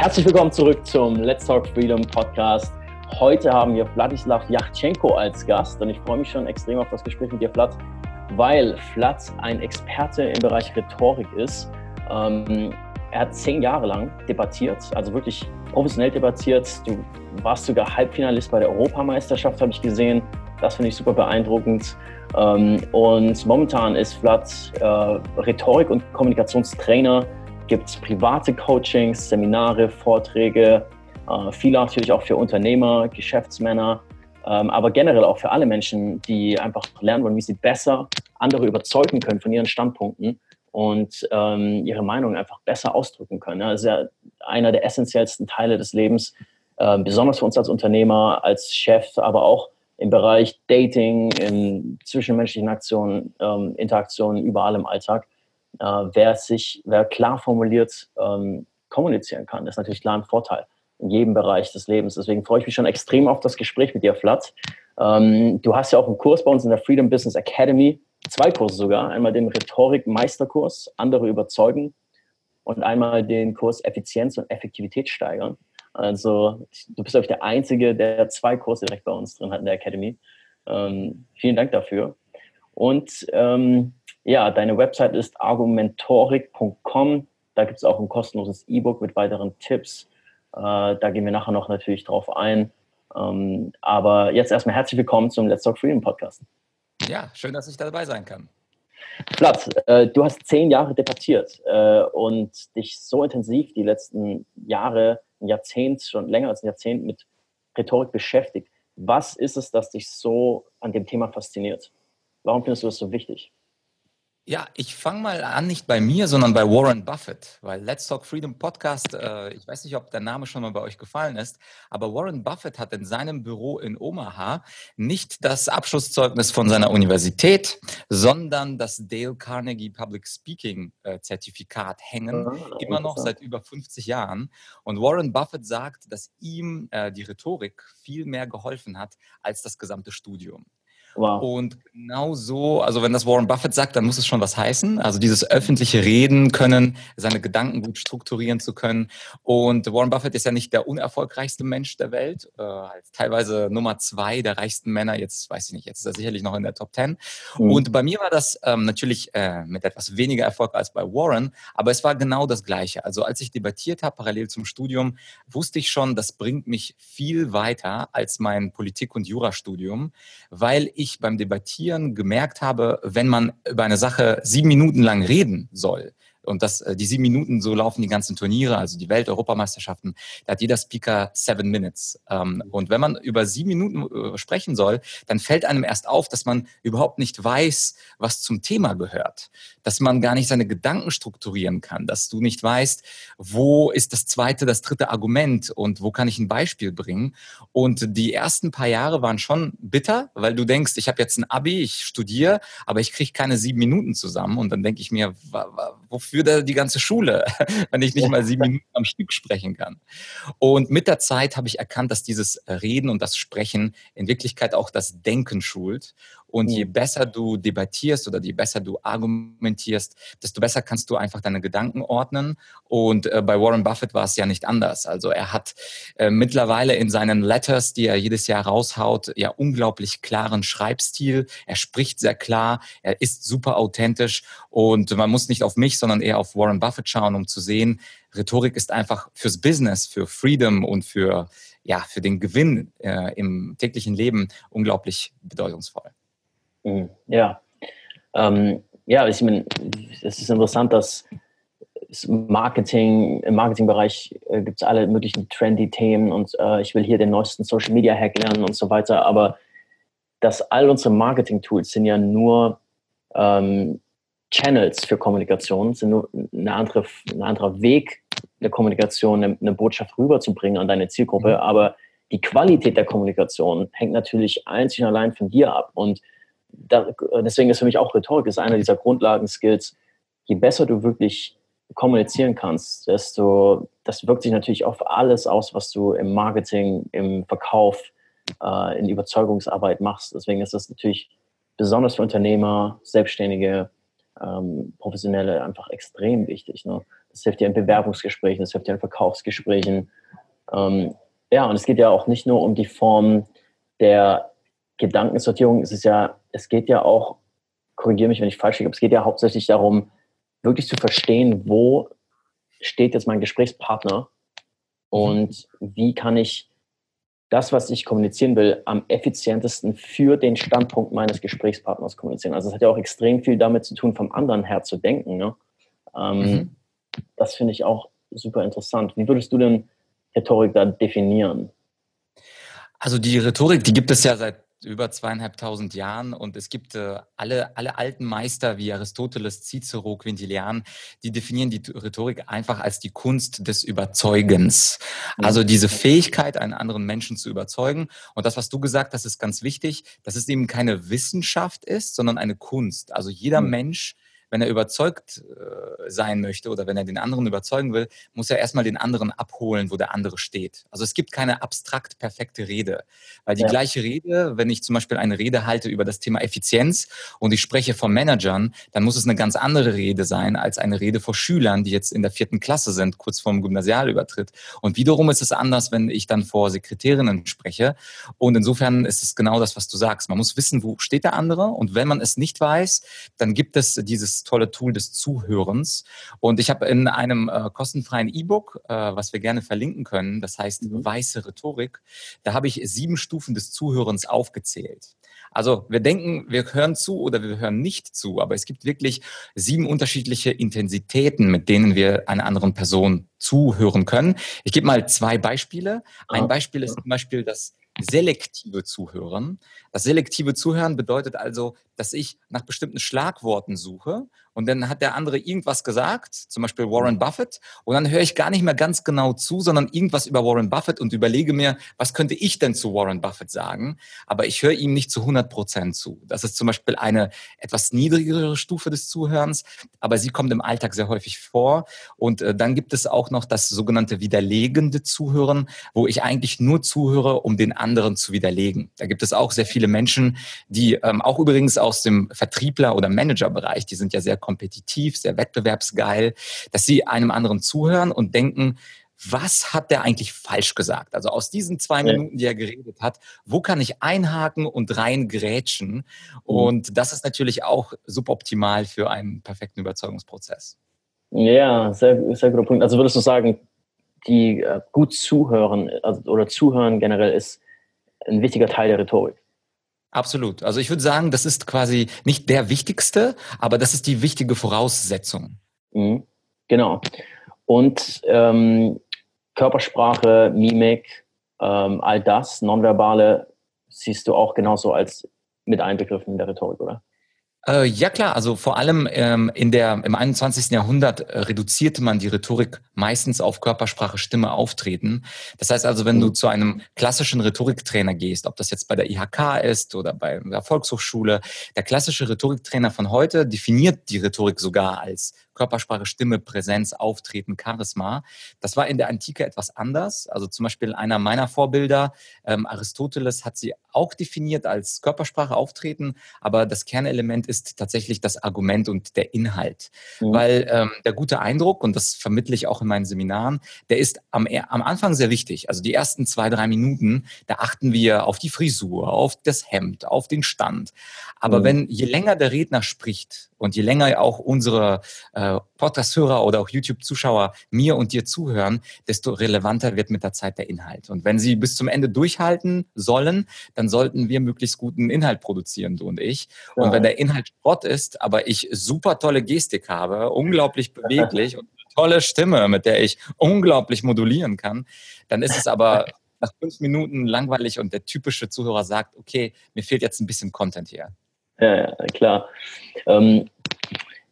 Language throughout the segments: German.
Herzlich willkommen zurück zum Let's Talk Freedom Podcast. Heute haben wir Vladislav Yachtchenko als Gast und ich freue mich schon extrem auf das Gespräch mit dir, Vlad, weil Vlad ein Experte im Bereich Rhetorik ist. Ähm, er hat zehn Jahre lang debattiert, also wirklich professionell debattiert. Du warst sogar Halbfinalist bei der Europameisterschaft, habe ich gesehen. Das finde ich super beeindruckend. Ähm, und momentan ist Vlad äh, Rhetorik- und Kommunikationstrainer gibt es private Coachings, Seminare, Vorträge, äh, viele natürlich auch für Unternehmer, Geschäftsmänner, ähm, aber generell auch für alle Menschen, die einfach lernen wollen, wie sie besser andere überzeugen können von ihren Standpunkten und ähm, ihre Meinung einfach besser ausdrücken können. Das ist ja einer der essentiellsten Teile des Lebens, äh, besonders für uns als Unternehmer, als Chef, aber auch im Bereich Dating, in zwischenmenschlichen Aktionen, ähm, Interaktionen, überall im Alltag äh, wer sich, wer klar formuliert ähm, kommunizieren kann, ist natürlich klar ein Vorteil in jedem Bereich des Lebens. Deswegen freue ich mich schon extrem auf das Gespräch mit dir, Flat. Ähm, du hast ja auch einen Kurs bei uns in der Freedom Business Academy, zwei Kurse sogar. Einmal den Rhetorik-Meisterkurs, andere überzeugen und einmal den Kurs Effizienz und Effektivität steigern. Also du bist, glaube ich, der Einzige, der zwei Kurse direkt bei uns drin hat in der Academy. Ähm, vielen Dank dafür. Und ähm, ja, deine Website ist argumentorik.com. Da gibt es auch ein kostenloses E-Book mit weiteren Tipps. Äh, da gehen wir nachher noch natürlich drauf ein. Ähm, aber jetzt erstmal herzlich willkommen zum Let's Talk Freedom Podcast. Ja, schön, dass ich dabei sein kann. Platz, äh, du hast zehn Jahre debattiert äh, und dich so intensiv die letzten Jahre, ein Jahrzehnt, schon länger als ein Jahrzehnt mit Rhetorik beschäftigt. Was ist es, das dich so an dem Thema fasziniert? Warum findest du das so wichtig? Ja, ich fange mal an, nicht bei mir, sondern bei Warren Buffett, weil Let's Talk Freedom Podcast, äh, ich weiß nicht, ob der Name schon mal bei euch gefallen ist, aber Warren Buffett hat in seinem Büro in Omaha nicht das Abschlusszeugnis von seiner Universität, sondern das Dale Carnegie Public Speaking äh, Zertifikat hängen, ah, immer noch seit über 50 Jahren. Und Warren Buffett sagt, dass ihm äh, die Rhetorik viel mehr geholfen hat als das gesamte Studium. Wow. Und genau so, also wenn das Warren Buffett sagt, dann muss es schon was heißen. Also dieses öffentliche Reden können, seine Gedanken gut strukturieren zu können. Und Warren Buffett ist ja nicht der unerfolgreichste Mensch der Welt, äh, als teilweise Nummer zwei der reichsten Männer. Jetzt weiß ich nicht, jetzt ist er sicherlich noch in der Top Ten. Mhm. Und bei mir war das ähm, natürlich äh, mit etwas weniger Erfolg als bei Warren, aber es war genau das Gleiche. Also als ich debattiert habe, parallel zum Studium, wusste ich schon, das bringt mich viel weiter als mein Politik- und Jurastudium, weil ich beim Debattieren gemerkt habe, wenn man über eine Sache sieben Minuten lang reden soll, und das, äh, die sieben Minuten, so laufen die ganzen Turniere, also die Welt-Europameisterschaften, da hat jeder Speaker seven minutes. Ähm, und wenn man über sieben Minuten äh, sprechen soll, dann fällt einem erst auf, dass man überhaupt nicht weiß, was zum Thema gehört. Dass man gar nicht seine Gedanken strukturieren kann, dass du nicht weißt, wo ist das zweite, das dritte Argument und wo kann ich ein Beispiel bringen. Und die ersten paar Jahre waren schon bitter, weil du denkst, ich habe jetzt ein Abi, ich studiere, aber ich kriege keine sieben Minuten zusammen. Und dann denke ich mir, wofür für die ganze Schule, wenn ich nicht mal sieben Minuten am Stück sprechen kann. Und mit der Zeit habe ich erkannt, dass dieses Reden und das Sprechen in Wirklichkeit auch das Denken schult. Und je mhm. besser du debattierst oder je besser du argumentierst, desto besser kannst du einfach deine Gedanken ordnen. Und äh, bei Warren Buffett war es ja nicht anders. Also er hat äh, mittlerweile in seinen Letters, die er jedes Jahr raushaut, ja unglaublich klaren Schreibstil. Er spricht sehr klar, er ist super authentisch und man muss nicht auf mich, sondern eher auf Warren Buffett schauen, um zu sehen, Rhetorik ist einfach fürs Business, für Freedom und für ja, für den Gewinn äh, im täglichen Leben unglaublich bedeutungsvoll. Mhm. Ja. Ähm, ja, ich meine, es ist interessant, dass Marketing, im Marketingbereich äh, gibt es alle möglichen trendy Themen und äh, ich will hier den neuesten Social Media Hack lernen und so weiter, aber dass all unsere Marketing-Tools sind ja nur ähm, Channels für Kommunikation, sind nur eine andere, ein anderer Weg, eine Kommunikation, eine, eine Botschaft rüberzubringen an deine Zielgruppe, mhm. aber die Qualität der Kommunikation hängt natürlich einzig und allein von dir ab und da, deswegen ist für mich auch Rhetorik ist einer dieser Grundlagen-Skills. Je besser du wirklich kommunizieren kannst, desto, das wirkt sich natürlich auf alles aus, was du im Marketing, im Verkauf, äh, in Überzeugungsarbeit machst. Deswegen ist das natürlich besonders für Unternehmer, Selbstständige, ähm, Professionelle einfach extrem wichtig. Ne? es hilft dir in Bewerbungsgesprächen, es hilft dir in Verkaufsgesprächen. Ähm, ja, und es geht ja auch nicht nur um die Form der Gedankensortierung, es ist ja, es geht ja auch, korrigiere mich, wenn ich falsch liege, aber es geht ja hauptsächlich darum, wirklich zu verstehen, wo steht jetzt mein Gesprächspartner und wie kann ich das, was ich kommunizieren will, am effizientesten für den Standpunkt meines Gesprächspartners kommunizieren. Also es hat ja auch extrem viel damit zu tun, vom anderen her zu denken. Ne? Ähm, mhm. Das finde ich auch super interessant. Wie würdest du denn Rhetorik da definieren? Also die Rhetorik, die gibt es ja seit über zweieinhalbtausend Jahren und es gibt äh, alle, alle alten Meister wie Aristoteles, Cicero, Quintilian, die definieren die Rhetorik einfach als die Kunst des Überzeugens. Mhm. Also diese Fähigkeit, einen anderen Menschen zu überzeugen. Und das, was du gesagt hast, ist ganz wichtig, dass es eben keine Wissenschaft ist, sondern eine Kunst. Also jeder mhm. Mensch wenn er überzeugt äh, sein möchte oder wenn er den anderen überzeugen will, muss er erstmal den anderen abholen, wo der andere steht. Also es gibt keine abstrakt perfekte Rede, weil die ja. gleiche Rede, wenn ich zum Beispiel eine Rede halte über das Thema Effizienz und ich spreche von Managern, dann muss es eine ganz andere Rede sein als eine Rede vor Schülern, die jetzt in der vierten Klasse sind, kurz vorm Gymnasialübertritt. Und wiederum ist es anders, wenn ich dann vor Sekretärinnen spreche. Und insofern ist es genau das, was du sagst. Man muss wissen, wo steht der andere. Und wenn man es nicht weiß, dann gibt es dieses tolle Tool des Zuhörens. Und ich habe in einem äh, kostenfreien E-Book, äh, was wir gerne verlinken können, das heißt mhm. Weiße Rhetorik, da habe ich sieben Stufen des Zuhörens aufgezählt. Also wir denken, wir hören zu oder wir hören nicht zu, aber es gibt wirklich sieben unterschiedliche Intensitäten, mit denen wir einer anderen Person zuhören können. Ich gebe mal zwei Beispiele. Ein Beispiel ist zum Beispiel das selektive Zuhören. Das selektive Zuhören bedeutet also, dass ich nach bestimmten Schlagworten suche und dann hat der andere irgendwas gesagt, zum Beispiel Warren Buffett, und dann höre ich gar nicht mehr ganz genau zu, sondern irgendwas über Warren Buffett und überlege mir, was könnte ich denn zu Warren Buffett sagen? Aber ich höre ihm nicht zu 100 Prozent zu. Das ist zum Beispiel eine etwas niedrigere Stufe des Zuhörens, aber sie kommt im Alltag sehr häufig vor. Und äh, dann gibt es auch noch das sogenannte widerlegende Zuhören, wo ich eigentlich nur zuhöre, um den anderen zu widerlegen. Da gibt es auch sehr viele Menschen, die ähm, auch übrigens aus dem Vertriebler- oder Managerbereich, die sind ja sehr kompetitiv, sehr wettbewerbsgeil, dass sie einem anderen zuhören und denken, was hat der eigentlich falsch gesagt? Also aus diesen zwei Minuten, die er geredet hat, wo kann ich einhaken und reingrätschen? Mhm. Und das ist natürlich auch suboptimal für einen perfekten Überzeugungsprozess. Ja, sehr, sehr guter Punkt. Also würdest du sagen, die äh, gut zuhören also, oder zuhören generell ist ein wichtiger Teil der Rhetorik? Absolut. Also ich würde sagen, das ist quasi nicht der wichtigste, aber das ist die wichtige Voraussetzung. Mhm. Genau. Und ähm, Körpersprache, Mimik, ähm, all das, Nonverbale, siehst du auch genauso als mit einbegriffen in der Rhetorik, oder? Äh, ja klar, also vor allem ähm, in der, im 21. Jahrhundert äh, reduzierte man die Rhetorik meistens auf Körpersprache, Stimme, Auftreten. Das heißt also, wenn du mhm. zu einem klassischen Rhetoriktrainer gehst, ob das jetzt bei der IHK ist oder bei der Volkshochschule, der klassische Rhetoriktrainer von heute definiert die Rhetorik sogar als Körpersprache, Stimme, Präsenz, Auftreten, Charisma. Das war in der Antike etwas anders. Also zum Beispiel einer meiner Vorbilder, ähm, Aristoteles, hat sie auch definiert als Körpersprache, Auftreten, aber das Kernelement ist tatsächlich das Argument und der Inhalt. Mhm. Weil ähm, der gute Eindruck, und das vermittle ich auch in meinen Seminaren, der ist am, am Anfang sehr wichtig. Also die ersten zwei, drei Minuten, da achten wir auf die Frisur, auf das Hemd, auf den Stand. Aber mhm. wenn je länger der Redner spricht, und je länger auch unsere äh, Podcast-Hörer oder auch YouTube-Zuschauer mir und dir zuhören, desto relevanter wird mit der Zeit der Inhalt. Und wenn sie bis zum Ende durchhalten sollen, dann sollten wir möglichst guten Inhalt produzieren, du und ich. Ja. Und wenn der Inhalt Sport ist, aber ich super tolle Gestik habe, unglaublich beweglich und eine tolle Stimme, mit der ich unglaublich modulieren kann, dann ist es aber nach fünf Minuten langweilig und der typische Zuhörer sagt, okay, mir fehlt jetzt ein bisschen Content hier. Ja, ja klar. Ähm,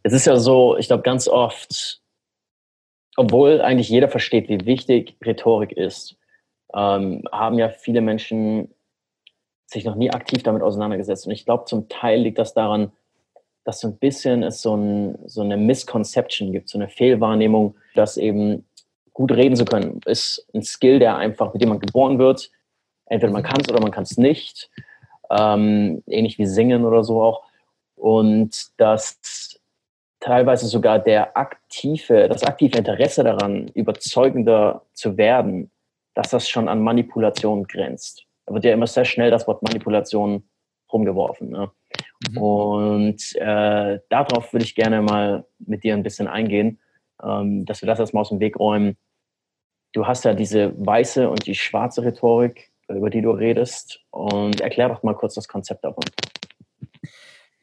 es ist ja so, ich glaube, ganz oft, obwohl eigentlich jeder versteht, wie wichtig Rhetorik ist, ähm, haben ja viele Menschen sich noch nie aktiv damit auseinandergesetzt. Und ich glaube, zum Teil liegt das daran, dass so ein bisschen es so, ein, so eine Misconception gibt, so eine Fehlwahrnehmung, dass eben gut reden zu können, ist ein Skill, der einfach, mit dem man geboren wird. Entweder man kann es oder man kann es nicht ähm, ähnlich wie Singen oder so auch. Und dass teilweise sogar der aktive, das aktive Interesse daran, überzeugender zu werden, dass das schon an Manipulation grenzt. Da wird ja immer sehr schnell das Wort Manipulation rumgeworfen. Ne? Mhm. Und äh, darauf würde ich gerne mal mit dir ein bisschen eingehen, ähm, dass wir das erstmal aus dem Weg räumen. Du hast ja diese weiße und die schwarze Rhetorik, über die du redest. Und erklär doch mal kurz das Konzept davon.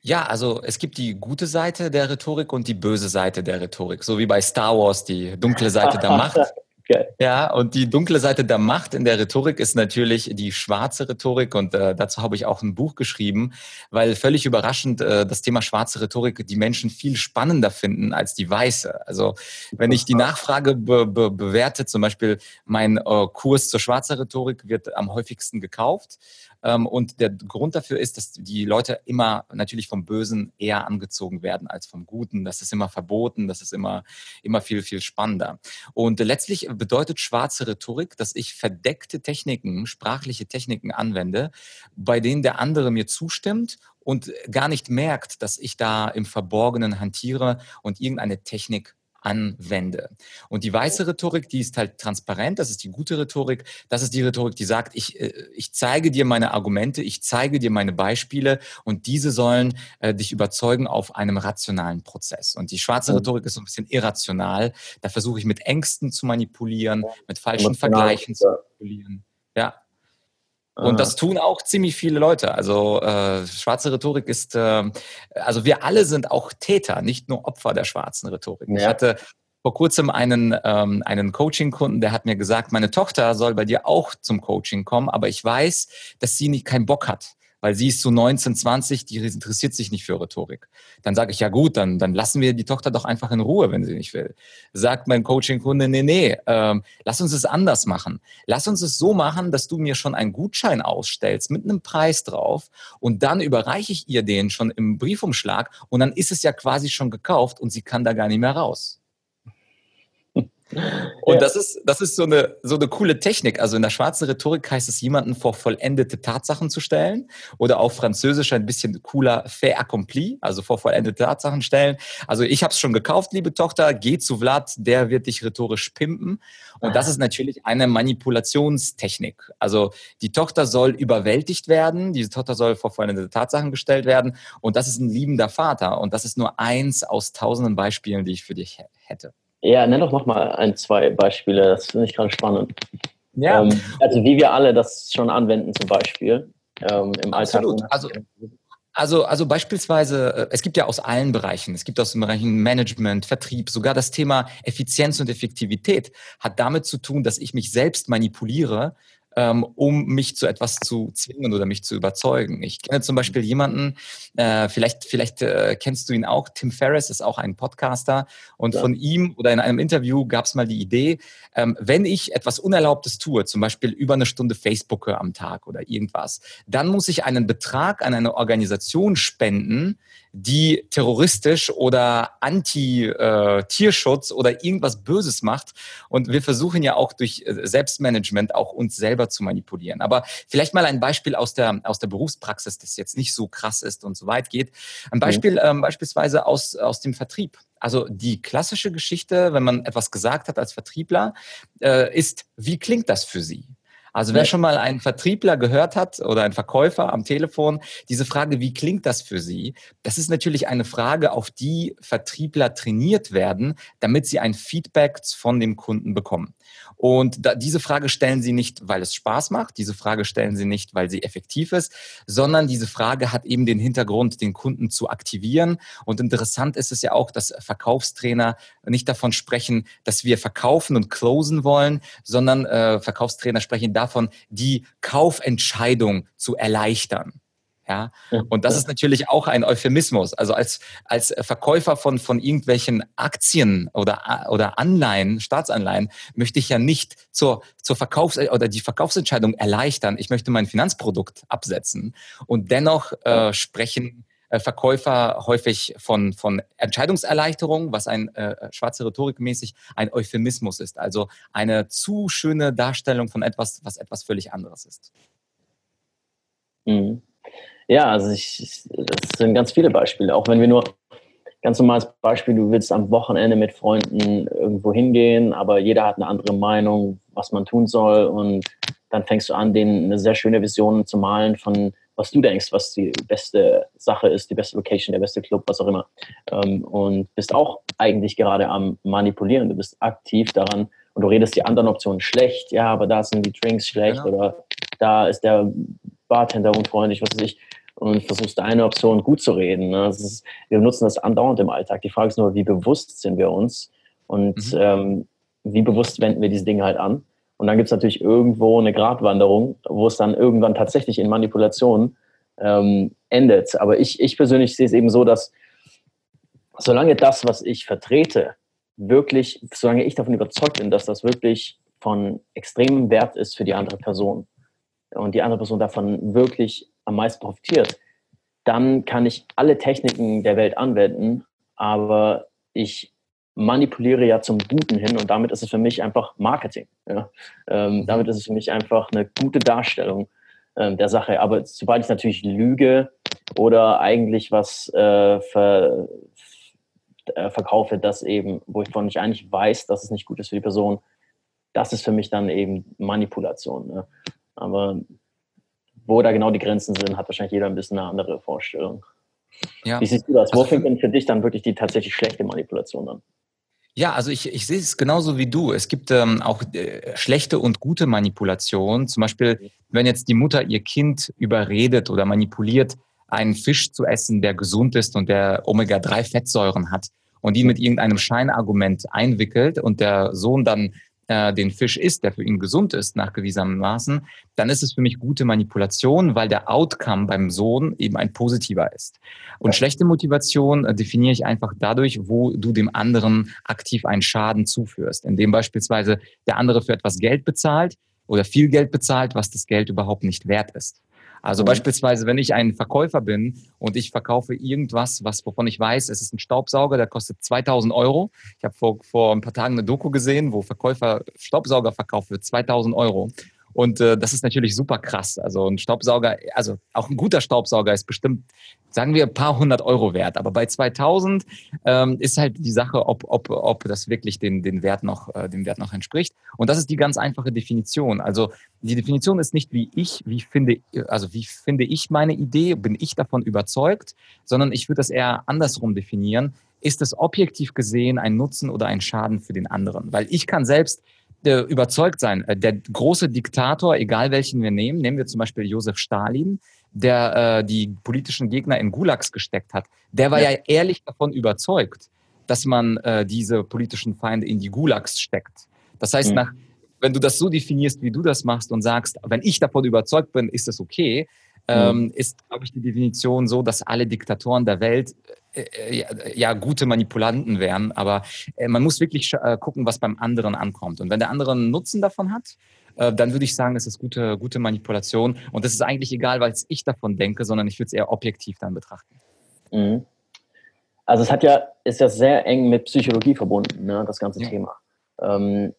Ja, also es gibt die gute Seite der Rhetorik und die böse Seite der Rhetorik, so wie bei Star Wars die dunkle Seite der Macht. Okay. Ja, und die dunkle Seite der Macht in der Rhetorik ist natürlich die schwarze Rhetorik und äh, dazu habe ich auch ein Buch geschrieben, weil völlig überraschend äh, das Thema schwarze Rhetorik die Menschen viel spannender finden als die weiße. Also wenn ich die Nachfrage be be bewerte, zum Beispiel mein äh, Kurs zur schwarzen Rhetorik wird am häufigsten gekauft und der Grund dafür ist, dass die Leute immer natürlich vom Bösen eher angezogen werden als vom Guten. Das ist immer verboten, das ist immer, immer viel, viel spannender. Und letztlich bedeutet schwarze Rhetorik, dass ich verdeckte Techniken, sprachliche Techniken anwende, bei denen der andere mir zustimmt und gar nicht merkt, dass ich da im Verborgenen hantiere und irgendeine Technik anwende. Und die weiße Rhetorik, die ist halt transparent, das ist die gute Rhetorik, das ist die Rhetorik, die sagt, ich, äh, ich zeige dir meine Argumente, ich zeige dir meine Beispiele und diese sollen äh, dich überzeugen auf einem rationalen Prozess. Und die schwarze mhm. Rhetorik ist so ein bisschen irrational, da versuche ich mit Ängsten zu manipulieren, mit falschen Vergleichen zu manipulieren. Ja, und das tun auch ziemlich viele Leute. Also äh, schwarze Rhetorik ist, äh, also wir alle sind auch Täter, nicht nur Opfer der schwarzen Rhetorik. Ja. Ich hatte vor kurzem einen, ähm, einen Coaching-Kunden, der hat mir gesagt, meine Tochter soll bei dir auch zum Coaching kommen, aber ich weiß, dass sie nicht keinen Bock hat weil sie ist so 19, 20, die interessiert sich nicht für Rhetorik. Dann sage ich, ja gut, dann, dann lassen wir die Tochter doch einfach in Ruhe, wenn sie nicht will. Sagt mein Coaching-Kunde, nee, nee, ähm, lass uns es anders machen. Lass uns es so machen, dass du mir schon einen Gutschein ausstellst mit einem Preis drauf und dann überreiche ich ihr den schon im Briefumschlag und dann ist es ja quasi schon gekauft und sie kann da gar nicht mehr raus. Und ja. das ist, das ist so eine, so eine coole Technik. Also in der schwarzen Rhetorik heißt es, jemanden vor vollendete Tatsachen zu stellen oder auf Französisch ein bisschen cooler fait accompli, also vor vollendete Tatsachen stellen. Also ich habe es schon gekauft, liebe Tochter, geh zu Vlad, der wird dich rhetorisch pimpen. Und das ist natürlich eine Manipulationstechnik. Also die Tochter soll überwältigt werden, diese Tochter soll vor vollendete Tatsachen gestellt werden. Und das ist ein liebender Vater. Und das ist nur eins aus tausenden Beispielen, die ich für dich hätte. Ja, nenn doch nochmal ein, zwei Beispiele. Das finde ich gerade spannend. Ja. Ähm, also wie wir alle das schon anwenden zum Beispiel ähm, im Absolut. Alltag. Also, also, also beispielsweise, äh, es gibt ja aus allen Bereichen, es gibt aus den Bereichen Management, Vertrieb, sogar das Thema Effizienz und Effektivität hat damit zu tun, dass ich mich selbst manipuliere, um mich zu etwas zu zwingen oder mich zu überzeugen. Ich kenne zum Beispiel jemanden, äh, vielleicht, vielleicht äh, kennst du ihn auch, Tim Ferriss ist auch ein Podcaster und ja. von ihm oder in einem Interview gab es mal die Idee, ähm, wenn ich etwas Unerlaubtes tue, zum Beispiel über eine Stunde Facebook am Tag oder irgendwas, dann muss ich einen Betrag an eine Organisation spenden, die terroristisch oder anti-Tierschutz äh, oder irgendwas Böses macht. Und wir versuchen ja auch durch äh, Selbstmanagement auch uns selber zu manipulieren. Aber vielleicht mal ein Beispiel aus der, aus der Berufspraxis, das jetzt nicht so krass ist und so weit geht. Ein Beispiel mhm. ähm, beispielsweise aus, aus dem Vertrieb. Also die klassische Geschichte, wenn man etwas gesagt hat als Vertriebler, äh, ist, wie klingt das für Sie? Also wer schon mal einen Vertriebler gehört hat oder einen Verkäufer am Telefon, diese Frage, wie klingt das für Sie? Das ist natürlich eine Frage, auf die Vertriebler trainiert werden, damit sie ein Feedback von dem Kunden bekommen. Und da, diese Frage stellen sie nicht, weil es Spaß macht, diese Frage stellen sie nicht, weil sie effektiv ist, sondern diese Frage hat eben den Hintergrund, den Kunden zu aktivieren. Und interessant ist es ja auch, dass Verkaufstrainer nicht davon sprechen, dass wir verkaufen und closen wollen, sondern äh, Verkaufstrainer sprechen davon, davon, die Kaufentscheidung zu erleichtern. Ja, und das ist natürlich auch ein Euphemismus. Also als, als Verkäufer von, von irgendwelchen Aktien oder, oder Anleihen, Staatsanleihen, möchte ich ja nicht zur, zur Verkaufs- oder die Verkaufsentscheidung erleichtern. Ich möchte mein Finanzprodukt absetzen. Und dennoch äh, sprechen äh, Verkäufer häufig von, von Entscheidungserleichterung, was ein äh, schwarze Rhetorik mäßig ein Euphemismus ist. Also eine zu schöne Darstellung von etwas, was etwas völlig anderes ist. Mhm. Ja, also ich, das sind ganz viele Beispiele. Auch wenn wir nur ganz normales Beispiel, du willst am Wochenende mit Freunden irgendwo hingehen, aber jeder hat eine andere Meinung, was man tun soll und dann fängst du an, denen eine sehr schöne Vision zu malen von was du denkst, was die beste Sache ist, die beste Location, der beste Club, was auch immer. Ähm, und bist auch eigentlich gerade am Manipulieren. Du bist aktiv daran und du redest die anderen Optionen schlecht. Ja, aber da sind die Drinks schlecht genau. oder da ist der Bartender unfreundlich, was weiß ich. Und versuchst deine Option gut zu reden. Ne? Ist, wir benutzen das andauernd im Alltag. Die Frage ist nur, wie bewusst sind wir uns und mhm. ähm, wie bewusst wenden wir diese Dinge halt an. Und dann gibt es natürlich irgendwo eine Gratwanderung, wo es dann irgendwann tatsächlich in Manipulation ähm, endet. Aber ich, ich persönlich sehe es eben so, dass solange das, was ich vertrete, wirklich, solange ich davon überzeugt bin, dass das wirklich von extremem Wert ist für die andere Person und die andere Person davon wirklich am meisten profitiert, dann kann ich alle Techniken der Welt anwenden, aber ich manipuliere ja zum Guten hin und damit ist es für mich einfach Marketing. Ja? Ähm, mhm. damit ist es für mich einfach eine gute Darstellung ähm, der Sache. Aber sobald ich natürlich lüge oder eigentlich was äh, ver, äh, verkaufe, das eben, wo ich von nicht eigentlich weiß, dass es nicht gut ist für die Person, das ist für mich dann eben Manipulation. Ne? Aber wo da genau die Grenzen sind, hat wahrscheinlich jeder ein bisschen eine andere Vorstellung. Ja. Wie siehst du das? Wo also, fängt denn für dich dann wirklich die tatsächlich schlechte Manipulation an? Ja, also ich, ich sehe es genauso wie du. Es gibt ähm, auch äh, schlechte und gute Manipulationen. Zum Beispiel, wenn jetzt die Mutter ihr Kind überredet oder manipuliert, einen Fisch zu essen, der gesund ist und der Omega-3-Fettsäuren hat und die mit irgendeinem Scheinargument einwickelt und der Sohn dann äh, den Fisch isst, der für ihn gesund ist, nachgewiesenermaßen, dann ist es für mich gute Manipulation, weil der Outcome beim Sohn eben ein positiver ist. Und ja. schlechte Motivation äh, definiere ich einfach dadurch, wo du dem anderen aktiv einen Schaden zuführst, indem beispielsweise der andere für etwas Geld bezahlt oder viel Geld bezahlt, was das Geld überhaupt nicht wert ist. Also mhm. beispielsweise, wenn ich ein Verkäufer bin und ich verkaufe irgendwas, was wovon ich weiß, es ist ein Staubsauger, der kostet 2000 Euro. Ich habe vor, vor ein paar Tagen eine Doku gesehen, wo Verkäufer Staubsauger verkauft für 2000 Euro. Und äh, das ist natürlich super krass. Also ein Staubsauger, also auch ein guter Staubsauger ist bestimmt, sagen wir, ein paar hundert Euro wert. Aber bei 2000 ähm, ist halt die Sache, ob, ob, ob das wirklich den, den, Wert noch, äh, dem Wert noch entspricht. Und das ist die ganz einfache Definition. Also die Definition ist nicht wie ich, wie finde, also wie finde ich meine Idee, bin ich davon überzeugt, sondern ich würde das eher andersrum definieren. Ist es objektiv gesehen ein Nutzen oder ein Schaden für den anderen? Weil ich kann selbst äh, überzeugt sein. Äh, der große Diktator, egal welchen wir nehmen, nehmen wir zum Beispiel Josef Stalin, der äh, die politischen Gegner in Gulags gesteckt hat, der war ja, ja ehrlich davon überzeugt, dass man äh, diese politischen Feinde in die Gulags steckt. Das heißt, mhm. nach, wenn du das so definierst, wie du das machst und sagst, wenn ich davon überzeugt bin, ist das okay, ähm, mhm. ist, glaube ich, die Definition so, dass alle Diktatoren der Welt äh, äh, ja, ja, gute Manipulanten wären. Aber äh, man muss wirklich äh, gucken, was beim anderen ankommt. Und wenn der andere einen Nutzen davon hat, äh, dann würde ich sagen, es ist gute, gute Manipulation. Und das ist eigentlich egal, weil ich davon denke, sondern ich würde es eher objektiv dann betrachten. Mhm. Also es hat ja, ist ja sehr eng mit Psychologie verbunden, ne, das ganze ja. Thema. Ähm,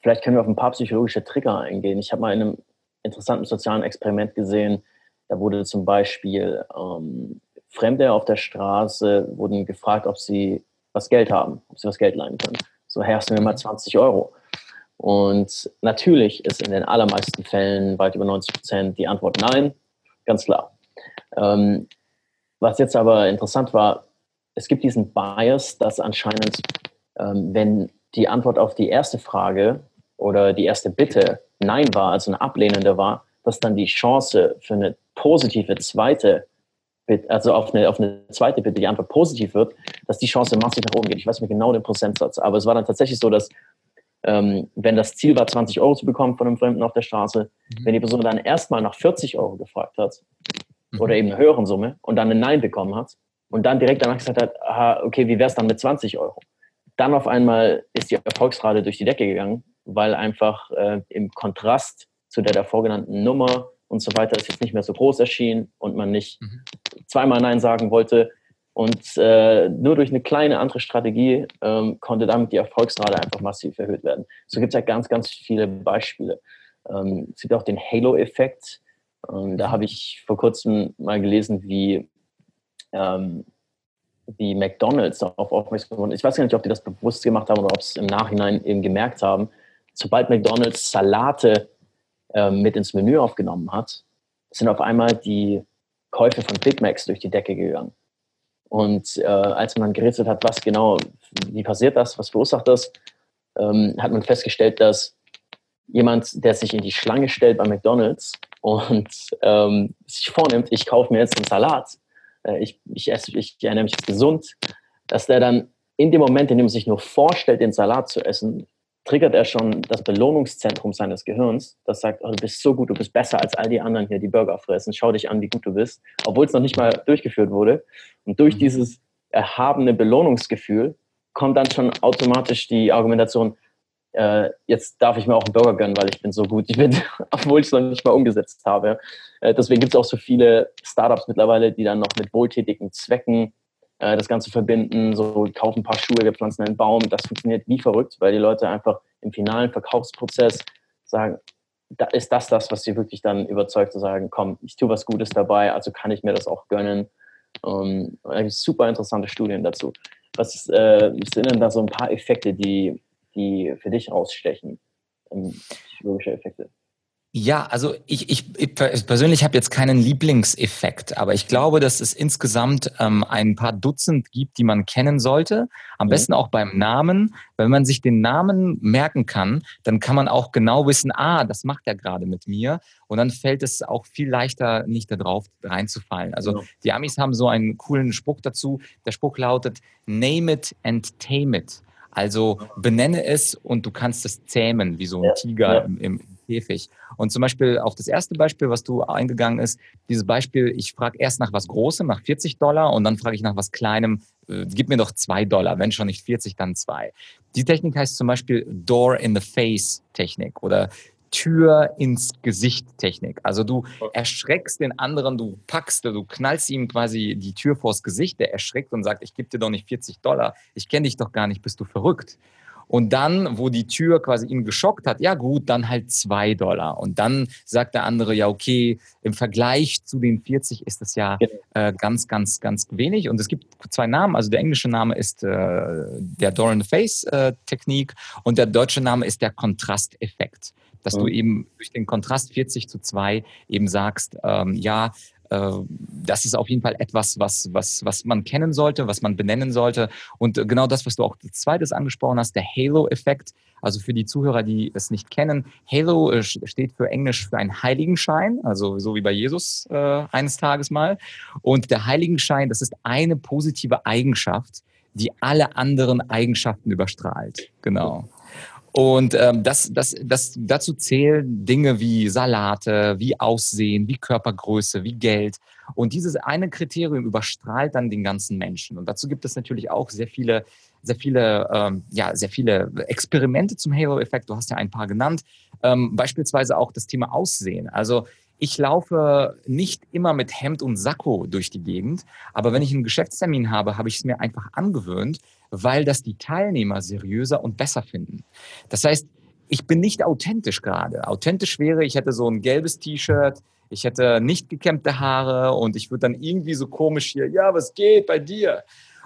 vielleicht können wir auf ein paar psychologische Trigger eingehen. Ich habe mal in einem interessanten sozialen Experiment gesehen, da wurde zum Beispiel ähm, Fremde auf der Straße wurden gefragt, ob sie was Geld haben, ob sie was Geld leihen können. So, hey, hast du mir mal 20 Euro? Und natürlich ist in den allermeisten Fällen, weit über 90 Prozent, die Antwort nein, ganz klar. Ähm, was jetzt aber interessant war, es gibt diesen Bias, dass anscheinend, ähm, wenn die Antwort auf die erste Frage oder die erste Bitte Nein war, also eine ablehnende war, dass dann die Chance für eine positive zweite Bitte, also auf eine, auf eine zweite Bitte, die Antwort positiv wird, dass die Chance massiv nach oben geht. Ich weiß nicht genau den Prozentsatz, aber es war dann tatsächlich so, dass ähm, wenn das Ziel war, 20 Euro zu bekommen von einem Fremden auf der Straße, mhm. wenn die Person dann erstmal nach 40 Euro gefragt hat mhm. oder eben eine höhere Summe und dann ein Nein bekommen hat und dann direkt danach gesagt hat, aha, okay, wie wäre es dann mit 20 Euro? Dann auf einmal ist die Erfolgsrate durch die Decke gegangen, weil einfach äh, im Kontrast zu der davor genannten Nummer und so weiter ist jetzt nicht mehr so groß erschienen und man nicht mhm. zweimal Nein sagen wollte. Und äh, nur durch eine kleine andere Strategie ähm, konnte damit die Erfolgsrate einfach massiv erhöht werden. So gibt es ja ganz, ganz viele Beispiele. Ähm, es gibt auch den Halo-Effekt. Ähm, da habe ich vor kurzem mal gelesen, wie, ähm, die McDonalds darauf aufmerksam wurden. Ich weiß gar nicht, ob die das bewusst gemacht haben oder ob es im Nachhinein eben gemerkt haben. Sobald McDonalds Salate äh, mit ins Menü aufgenommen hat, sind auf einmal die Käufe von Big Macs durch die Decke gegangen. Und äh, als man gerätselt hat, was genau, wie passiert das, was verursacht das, ähm, hat man festgestellt, dass jemand, der sich in die Schlange stellt bei McDonalds und ähm, sich vornimmt, ich kaufe mir jetzt einen Salat, äh, ich, ich, esse, ich ernähre mich gesund, dass der dann in dem Moment, in dem er sich nur vorstellt, den Salat zu essen, triggert er schon das Belohnungszentrum seines Gehirns, das sagt, oh, du bist so gut, du bist besser als all die anderen hier, die Burger fressen, schau dich an, wie gut du bist, obwohl es noch nicht mal durchgeführt wurde. Und durch mhm. dieses erhabene Belohnungsgefühl kommt dann schon automatisch die Argumentation, äh, jetzt darf ich mir auch einen Burger gönnen, weil ich bin so gut, ich bin, obwohl ich es noch nicht mal umgesetzt habe. Äh, deswegen gibt es auch so viele Startups mittlerweile, die dann noch mit wohltätigen Zwecken äh, das Ganze verbinden, so kaufen ein paar Schuhe, wir pflanzen einen Baum. Das funktioniert wie verrückt, weil die Leute einfach im finalen Verkaufsprozess sagen, da ist das das, was sie wirklich dann überzeugt zu sagen, komm, ich tue was Gutes dabei, also kann ich mir das auch gönnen. Um, super interessante Studien dazu. Was äh, sind denn da so ein paar Effekte, die, die für dich rausstechen? Ähm, psychologische Effekte? Ja, also ich, ich, ich persönlich habe jetzt keinen Lieblingseffekt, aber ich glaube, dass es insgesamt ähm, ein paar Dutzend gibt, die man kennen sollte. Am mhm. besten auch beim Namen. Wenn man sich den Namen merken kann, dann kann man auch genau wissen, ah, das macht er gerade mit mir. Und dann fällt es auch viel leichter, nicht darauf reinzufallen. Also ja. die Amis haben so einen coolen Spruch dazu. Der Spruch lautet, name it and tame it. Also benenne es und du kannst es zähmen, wie so ein ja, Tiger ja. im, im, Käfig. Und zum Beispiel auf das erste Beispiel, was du eingegangen ist, dieses Beispiel, ich frage erst nach was Großem, nach 40 Dollar und dann frage ich nach was Kleinem, äh, gib mir doch zwei Dollar, wenn schon nicht 40, dann zwei. Die Technik heißt zum Beispiel Door in the Face Technik oder Tür ins Gesicht Technik. Also du erschreckst den anderen, du packst, du knallst ihm quasi die Tür vors Gesicht, der erschreckt und sagt, ich gebe dir doch nicht 40 Dollar, ich kenne dich doch gar nicht, bist du verrückt. Und dann, wo die Tür quasi ihn geschockt hat, ja gut, dann halt zwei Dollar. Und dann sagt der andere, ja okay, im Vergleich zu den 40 ist das ja genau. äh, ganz, ganz, ganz wenig. Und es gibt zwei Namen. Also der englische Name ist äh, der the Face äh, Technik und der deutsche Name ist der Kontrasteffekt dass mhm. du eben durch den Kontrast 40 zu 2 eben sagst, ähm, ja, das ist auf jeden Fall etwas, was, was, was man kennen sollte, was man benennen sollte. Und äh, genau das, was du auch als zweites angesprochen hast, der Halo-Effekt. Also für die Zuhörer, die es nicht kennen, Halo äh, steht für Englisch für einen Heiligenschein, also so wie bei Jesus äh, eines Tages mal. Und der Heiligenschein, das ist eine positive Eigenschaft, die alle anderen Eigenschaften überstrahlt. Genau. Und ähm, das, das, das, dazu zählen Dinge wie Salate, wie Aussehen, wie Körpergröße, wie Geld. Und dieses eine Kriterium überstrahlt dann den ganzen Menschen. Und dazu gibt es natürlich auch sehr viele, sehr viele, ähm, ja, sehr viele Experimente zum Halo-Effekt. Du hast ja ein paar genannt. Ähm, beispielsweise auch das Thema Aussehen. Also ich laufe nicht immer mit Hemd und Sakko durch die Gegend, aber wenn ich einen Geschäftstermin habe, habe ich es mir einfach angewöhnt, weil das die Teilnehmer seriöser und besser finden. Das heißt, ich bin nicht authentisch gerade. Authentisch wäre, ich hätte so ein gelbes T-Shirt, ich hätte nicht gekämmte Haare und ich würde dann irgendwie so komisch hier, ja, was geht bei dir?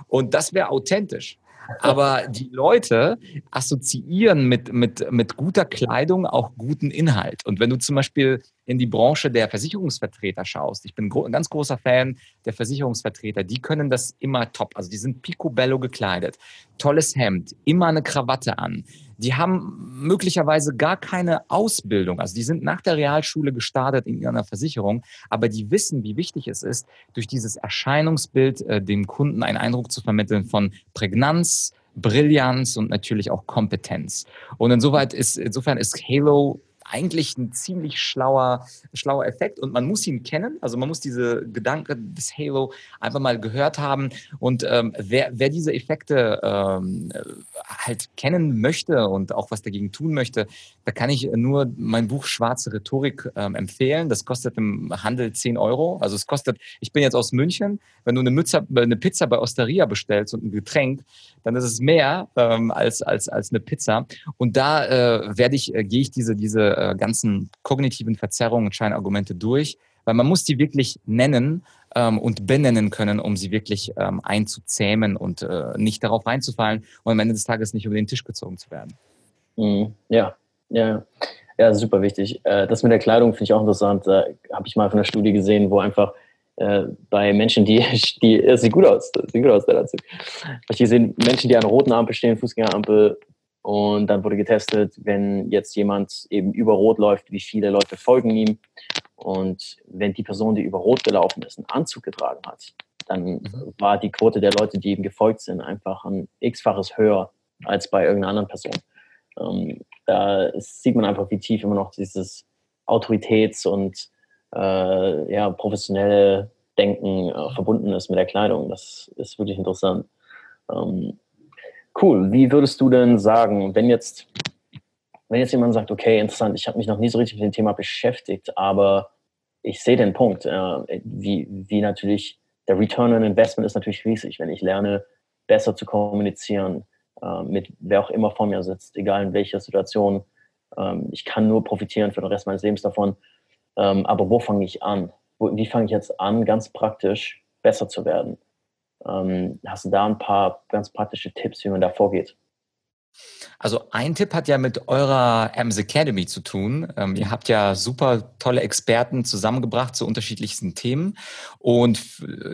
Und das wäre authentisch. Aber die Leute assoziieren mit, mit, mit guter Kleidung auch guten Inhalt. Und wenn du zum Beispiel in die Branche der Versicherungsvertreter schaust, ich bin ein ganz großer Fan der Versicherungsvertreter, die können das immer top. Also die sind picobello gekleidet, tolles Hemd, immer eine Krawatte an die haben möglicherweise gar keine Ausbildung. Also die sind nach der Realschule gestartet in ihrer Versicherung, aber die wissen, wie wichtig es ist, durch dieses Erscheinungsbild äh, dem Kunden einen Eindruck zu vermitteln von Prägnanz, Brillanz und natürlich auch Kompetenz. Und insoweit ist, insofern ist Halo eigentlich ein ziemlich schlauer, schlauer Effekt und man muss ihn kennen. Also man muss diese Gedanken des Halo einfach mal gehört haben. Und ähm, wer, wer diese Effekte ähm, halt kennen möchte und auch was dagegen tun möchte, da kann ich nur mein Buch Schwarze Rhetorik ähm, empfehlen. Das kostet im Handel 10 Euro. Also es kostet, ich bin jetzt aus München, wenn du eine, Mütze, eine Pizza bei Osteria bestellst und ein Getränk, dann ist es mehr ähm, als, als, als eine Pizza. Und da äh, werde ich, äh, gehe ich diese, diese äh, ganzen kognitiven Verzerrungen und Scheinargumente durch, weil man muss die wirklich nennen ähm, und benennen können, um sie wirklich ähm, einzuzähmen und äh, nicht darauf reinzufallen und am Ende des Tages nicht über den Tisch gezogen zu werden. Mhm. Ja, ja. Ja, super wichtig. Äh, das mit der Kleidung finde ich auch interessant. Da habe ich mal von einer Studie gesehen, wo einfach äh, bei Menschen, die, die sieht gut aus, sieht gut aus, der Anzug. Ich gesehen, Menschen, die an roten Ampel stehen, Fußgängerampel, und dann wurde getestet, wenn jetzt jemand eben über Rot läuft, wie viele Leute folgen ihm. Und wenn die Person, die über Rot gelaufen ist, einen Anzug getragen hat, dann mhm. war die Quote der Leute, die ihm gefolgt sind, einfach ein x-faches höher als bei irgendeiner anderen Person. Ähm, da sieht man einfach, wie tief immer noch dieses Autoritäts- und äh, ja, professionelle Denken äh, verbunden ist mit der Kleidung. Das ist wirklich interessant. Ähm, cool. Wie würdest du denn sagen, wenn jetzt, wenn jetzt jemand sagt, okay, interessant, ich habe mich noch nie so richtig mit dem Thema beschäftigt, aber ich sehe den Punkt, äh, wie, wie natürlich der Return on Investment ist natürlich riesig, wenn ich lerne, besser zu kommunizieren, äh, mit wer auch immer vor mir sitzt, egal in welcher Situation. Ähm, ich kann nur profitieren für den Rest meines Lebens davon. Ähm, aber wo fange ich an? Wo, wie fange ich jetzt an, ganz praktisch besser zu werden? Ähm, hast du da ein paar ganz praktische Tipps, wie man da vorgeht? Also ein Tipp hat ja mit eurer AMS Academy zu tun. Ähm, ihr habt ja super tolle Experten zusammengebracht zu unterschiedlichsten Themen und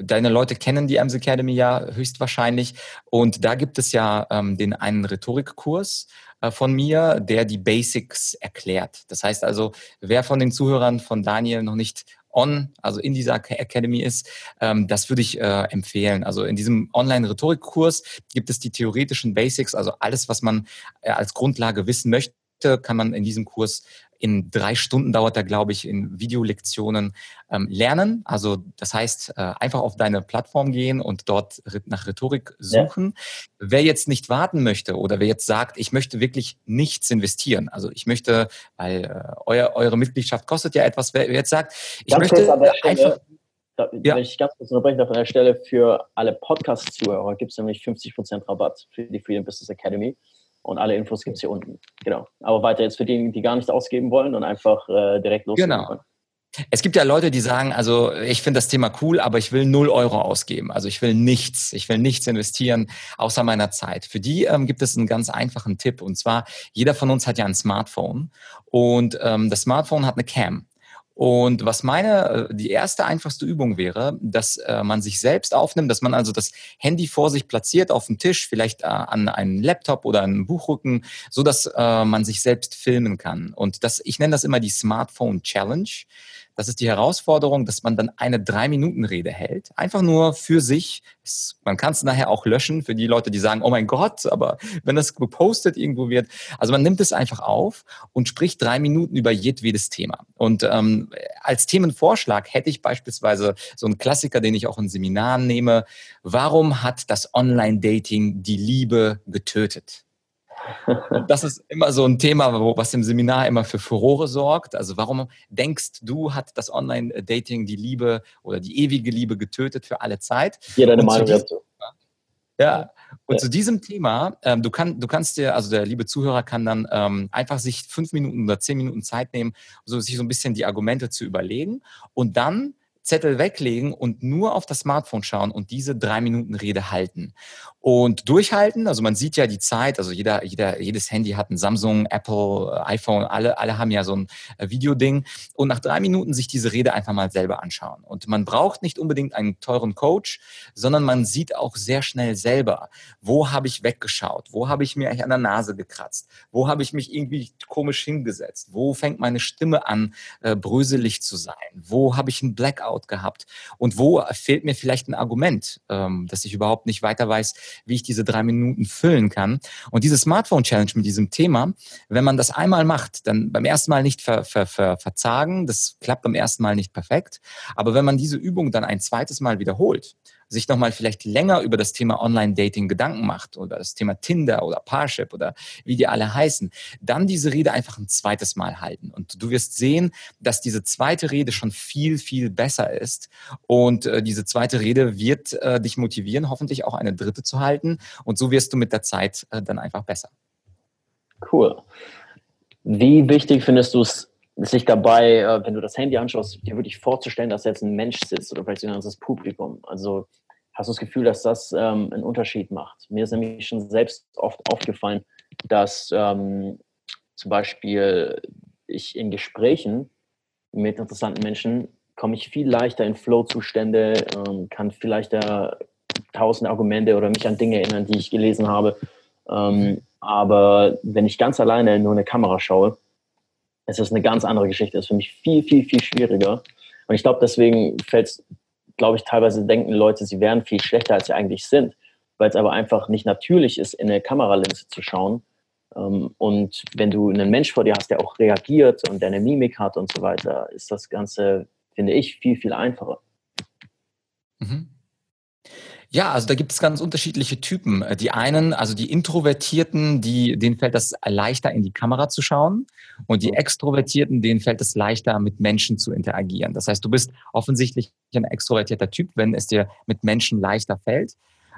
deine Leute kennen die AMS Academy ja höchstwahrscheinlich und da gibt es ja ähm, den einen Rhetorikkurs äh, von mir, der die Basics erklärt. Das heißt also, wer von den Zuhörern von Daniel noch nicht on, also in dieser Academy ist, ähm, das würde ich äh, empfehlen. Also in diesem Online-Rhetorikkurs gibt es die theoretischen Basics, also alles, was man äh, als Grundlage wissen möchte, kann man in diesem Kurs in drei Stunden dauert er, glaube ich, in Videolektionen ähm, lernen. Also das heißt, äh, einfach auf deine Plattform gehen und dort nach Rhetorik suchen. Ja. Wer jetzt nicht warten möchte oder wer jetzt sagt, ich möchte wirklich nichts investieren, also ich möchte, weil äh, euer, eure Mitgliedschaft kostet ja etwas, wer jetzt sagt, ich ganz möchte einfach... Da, ja. Wenn ich ganz kurz unterbrechen darf an der Stelle, für alle Podcast-Zuhörer gibt es nämlich 50% Rabatt für die Freedom Business Academy. Und alle Infos gibt es hier unten. Genau. Aber weiter jetzt für diejenigen, die gar nichts ausgeben wollen und einfach äh, direkt loslegen genau. Können. Es gibt ja Leute, die sagen, also ich finde das Thema cool, aber ich will null Euro ausgeben. Also ich will nichts, ich will nichts investieren außer meiner Zeit. Für die ähm, gibt es einen ganz einfachen Tipp und zwar, jeder von uns hat ja ein Smartphone und ähm, das Smartphone hat eine Cam. Und was meine, äh, die erste einfachste Übung wäre, dass äh, man sich selbst aufnimmt, dass man also das Handy vor sich platziert auf dem Tisch, vielleicht äh, an einen Laptop oder einen Buchrücken, so dass äh, man sich selbst filmen kann. Und das, ich nenne das immer die Smartphone Challenge. Das ist die Herausforderung, dass man dann eine Drei-Minuten-Rede hält. Einfach nur für sich. Man kann es nachher auch löschen für die Leute, die sagen, oh mein Gott, aber wenn das gepostet irgendwo wird. Also man nimmt es einfach auf und spricht drei Minuten über jedwedes Thema. Und ähm, als Themenvorschlag hätte ich beispielsweise so einen Klassiker, den ich auch in Seminaren nehme. Warum hat das Online-Dating die Liebe getötet? Das ist immer so ein Thema, was im Seminar immer für Furore sorgt. Also warum denkst du, hat das Online-Dating die Liebe oder die ewige Liebe getötet für alle Zeit? Hier deine Meinung dazu. Ja, und ja. zu diesem Thema, ähm, du, kann, du kannst dir, also der liebe Zuhörer kann dann ähm, einfach sich fünf Minuten oder zehn Minuten Zeit nehmen, so sich so ein bisschen die Argumente zu überlegen und dann Zettel weglegen und nur auf das Smartphone schauen und diese drei Minuten Rede halten. Und durchhalten, also man sieht ja die Zeit, also jeder, jeder, jedes Handy hat ein Samsung, Apple, iPhone, alle, alle haben ja so ein äh, Videoding. Und nach drei Minuten sich diese Rede einfach mal selber anschauen. Und man braucht nicht unbedingt einen teuren Coach, sondern man sieht auch sehr schnell selber, wo habe ich weggeschaut, wo habe ich mir eigentlich an der Nase gekratzt, wo habe ich mich irgendwie komisch hingesetzt, wo fängt meine Stimme an, äh, bröselig zu sein, wo habe ich einen Blackout gehabt? Und wo fehlt mir vielleicht ein Argument, ähm, dass ich überhaupt nicht weiter weiß, wie ich diese drei Minuten füllen kann. Und diese Smartphone-Challenge mit diesem Thema, wenn man das einmal macht, dann beim ersten Mal nicht ver, ver, ver, verzagen, das klappt beim ersten Mal nicht perfekt, aber wenn man diese Übung dann ein zweites Mal wiederholt, sich nochmal vielleicht länger über das Thema Online-Dating Gedanken macht oder das Thema Tinder oder Parship oder wie die alle heißen, dann diese Rede einfach ein zweites Mal halten. Und du wirst sehen, dass diese zweite Rede schon viel, viel besser ist. Und äh, diese zweite Rede wird äh, dich motivieren, hoffentlich auch eine dritte zu halten. Und so wirst du mit der Zeit äh, dann einfach besser. Cool. Wie wichtig findest du es sich dabei, äh, wenn du das Handy anschaust, dir wirklich vorzustellen, dass jetzt ein Mensch sitzt oder vielleicht sogar das Publikum. Also hast du das Gefühl, dass das ähm, einen Unterschied macht. Mir ist nämlich schon selbst oft aufgefallen, dass ähm, zum Beispiel ich in Gesprächen mit interessanten Menschen komme ich viel leichter in Flow-Zustände, ähm, kann vielleicht tausend Argumente oder mich an Dinge erinnern, die ich gelesen habe. Ähm, aber wenn ich ganz alleine nur eine Kamera schaue, ist das eine ganz andere Geschichte. Das ist für mich viel, viel, viel schwieriger. Und ich glaube, deswegen fällt es, glaube ich, teilweise denken Leute, sie wären viel schlechter, als sie eigentlich sind, weil es aber einfach nicht natürlich ist, in eine Kameralinse zu schauen. Ähm, und wenn du einen Mensch vor dir hast, der auch reagiert und der eine Mimik hat und so weiter, ist das Ganze, finde ich, viel, viel einfacher. Mhm. Ja, also da gibt es ganz unterschiedliche Typen. Die einen, also die Introvertierten, die, denen fällt das leichter, in die Kamera zu schauen. Und die Extrovertierten, denen fällt es leichter, mit Menschen zu interagieren. Das heißt, du bist offensichtlich ein extrovertierter Typ, wenn es dir mit Menschen leichter fällt.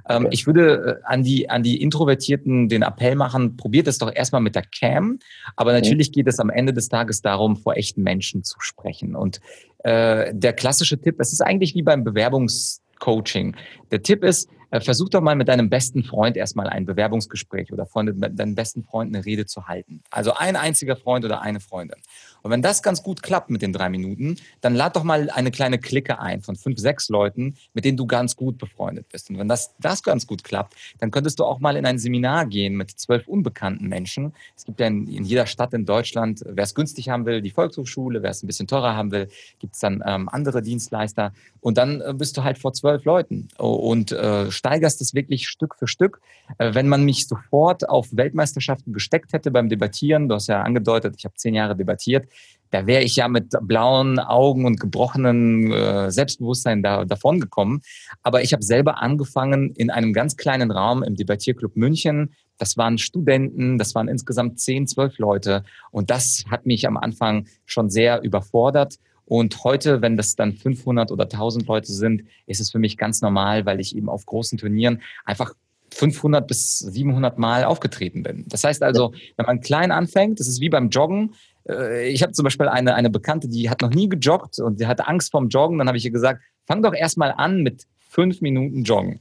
Ähm, okay. Ich würde äh, an die, an die Introvertierten den Appell machen, probiert es doch erstmal mit der Cam. Aber natürlich geht es am Ende des Tages darum, vor echten Menschen zu sprechen. Und äh, der klassische Tipp, es ist eigentlich wie beim Bewerbungs Coaching. Der Tipp ist, äh, versuch doch mal mit deinem besten Freund erstmal ein Bewerbungsgespräch oder mit deinem besten Freund eine Rede zu halten. Also ein einziger Freund oder eine Freundin. Und wenn das ganz gut klappt mit den drei Minuten, dann lad doch mal eine kleine Clique ein von fünf, sechs Leuten, mit denen du ganz gut befreundet bist. Und wenn das, das ganz gut klappt, dann könntest du auch mal in ein Seminar gehen mit zwölf unbekannten Menschen. Es gibt ja in, in jeder Stadt in Deutschland, wer es günstig haben will, die Volkshochschule, wer es ein bisschen teurer haben will, gibt es dann ähm, andere Dienstleister. Und dann äh, bist du halt vor zwölf Leuten und äh, steigerst es wirklich Stück für Stück. Äh, wenn man mich sofort auf Weltmeisterschaften gesteckt hätte beim Debattieren, du hast ja angedeutet, ich habe zehn Jahre debattiert, da wäre ich ja mit blauen Augen und gebrochenen äh, Selbstbewusstsein da, davon gekommen. Aber ich habe selber angefangen in einem ganz kleinen Raum im Debattierclub München. Das waren Studenten, das waren insgesamt zehn, zwölf Leute. Und das hat mich am Anfang schon sehr überfordert. Und heute, wenn das dann 500 oder 1000 Leute sind, ist es für mich ganz normal, weil ich eben auf großen Turnieren einfach 500 bis 700 Mal aufgetreten bin. Das heißt also, wenn man klein anfängt, das ist wie beim Joggen. Äh, ich habe zum Beispiel eine, eine Bekannte, die hat noch nie gejoggt und die hatte Angst vorm Joggen. Dann habe ich ihr gesagt, fang doch erstmal an mit fünf Minuten Joggen.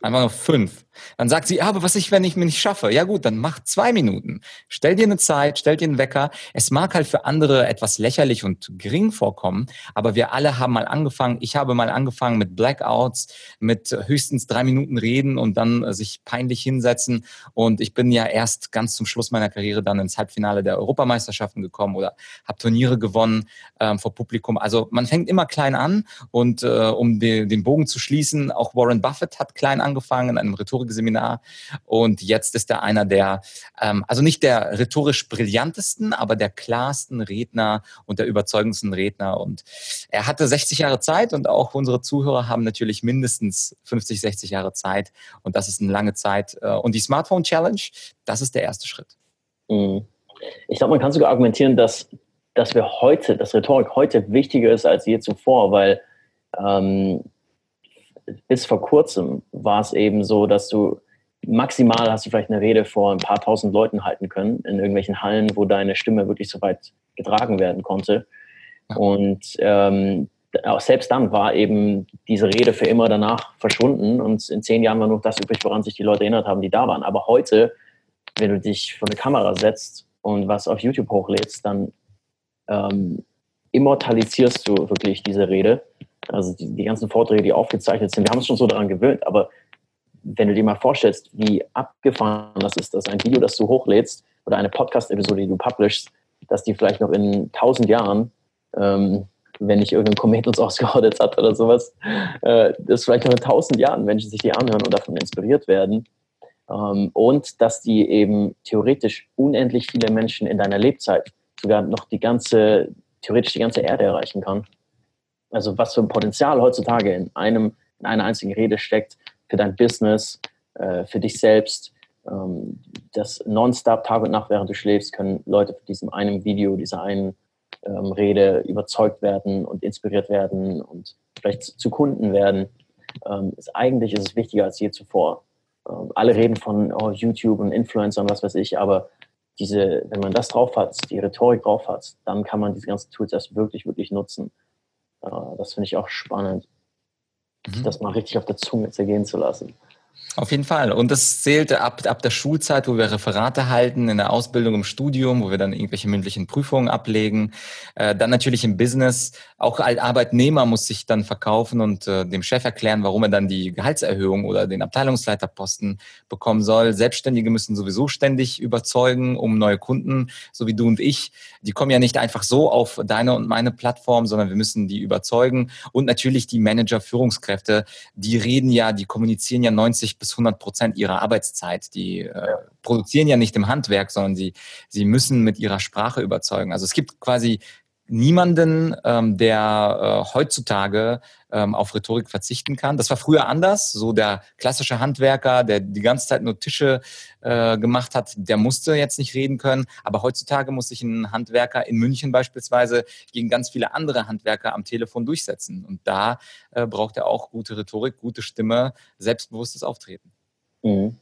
Einfach nur fünf. Dann sagt sie, aber was ich, wenn ich mir nicht schaffe? Ja gut, dann mach zwei Minuten. Stell dir eine Zeit, stell dir einen Wecker. Es mag halt für andere etwas lächerlich und gering vorkommen, aber wir alle haben mal angefangen. Ich habe mal angefangen mit Blackouts, mit höchstens drei Minuten reden und dann äh, sich peinlich hinsetzen. Und ich bin ja erst ganz zum Schluss meiner Karriere dann ins Halbfinale der Europameisterschaften gekommen oder habe Turniere gewonnen ähm, vor Publikum. Also man fängt immer klein an und äh, um den, den Bogen zu schließen, auch Warren Buffett hat klein angefangen in einem Rhetorikseminar und jetzt ist er einer der, ähm, also nicht der rhetorisch brillantesten, aber der klarsten Redner und der überzeugendsten Redner und er hatte 60 Jahre Zeit und auch unsere Zuhörer haben natürlich mindestens 50, 60 Jahre Zeit und das ist eine lange Zeit äh, und die Smartphone Challenge, das ist der erste Schritt. Mhm. Ich glaube, man kann sogar argumentieren, dass, dass wir heute, dass Rhetorik heute wichtiger ist als je zuvor, weil ähm, bis vor kurzem war es eben so, dass du maximal hast du vielleicht eine Rede vor ein paar tausend Leuten halten können, in irgendwelchen Hallen, wo deine Stimme wirklich so weit getragen werden konnte. Und ähm, auch selbst dann war eben diese Rede für immer danach verschwunden und in zehn Jahren war nur das übrig, woran sich die Leute erinnert haben, die da waren. Aber heute, wenn du dich vor eine Kamera setzt und was auf YouTube hochlädst, dann ähm, immortalisierst du wirklich diese Rede also die, die ganzen Vorträge, die aufgezeichnet sind, wir haben uns schon so daran gewöhnt, aber wenn du dir mal vorstellst, wie abgefahren das ist, dass ein Video, das du hochlädst oder eine Podcast-Episode, die du publishst, dass die vielleicht noch in tausend Jahren, ähm, wenn nicht irgendein Komet uns ausgerottet hat oder sowas, äh, dass vielleicht noch in tausend Jahren Menschen sich die anhören und davon inspiriert werden. Ähm, und dass die eben theoretisch unendlich viele Menschen in deiner Lebzeit sogar noch die ganze, theoretisch die ganze Erde erreichen kann. Also was für ein Potenzial heutzutage in einem, in einer einzigen Rede steckt für dein Business, äh, für dich selbst. Ähm, das nonstop Tag und Nacht, während du schläfst, können Leute von diesem einen Video, dieser einen ähm, Rede überzeugt werden und inspiriert werden und vielleicht zu Kunden werden. Ähm, ist, eigentlich ist es wichtiger als je zuvor. alle reden von oh, YouTube und Influencer und was weiß ich, aber diese, wenn man das drauf hat, die Rhetorik drauf hat, dann kann man diese ganzen Tools erst wirklich, wirklich nutzen. Äh, das finde ich auch spannend, mhm. das mal richtig auf der Zunge zergehen zu lassen. Auf jeden Fall. Und das zählt ab, ab der Schulzeit, wo wir Referate halten, in der Ausbildung, im Studium, wo wir dann irgendwelche mündlichen Prüfungen ablegen. Äh, dann natürlich im Business. Auch als Arbeitnehmer muss sich dann verkaufen und äh, dem Chef erklären, warum er dann die Gehaltserhöhung oder den Abteilungsleiterposten bekommen soll. Selbstständige müssen sowieso ständig überzeugen, um neue Kunden, so wie du und ich. Die kommen ja nicht einfach so auf deine und meine Plattform, sondern wir müssen die überzeugen. Und natürlich die Manager, Führungskräfte, die reden ja, die kommunizieren ja 90 bis bis 100 Prozent ihrer Arbeitszeit. Die äh, produzieren ja nicht im Handwerk, sondern sie, sie müssen mit ihrer Sprache überzeugen. Also es gibt quasi niemanden, ähm, der äh, heutzutage ähm, auf Rhetorik verzichten kann. Das war früher anders. So der klassische Handwerker, der die ganze Zeit nur Tische äh, gemacht hat, der musste jetzt nicht reden können. Aber heutzutage muss sich ein Handwerker in München beispielsweise gegen ganz viele andere Handwerker am Telefon durchsetzen. Und da äh, braucht er auch gute Rhetorik, gute Stimme, selbstbewusstes Auftreten. Mhm.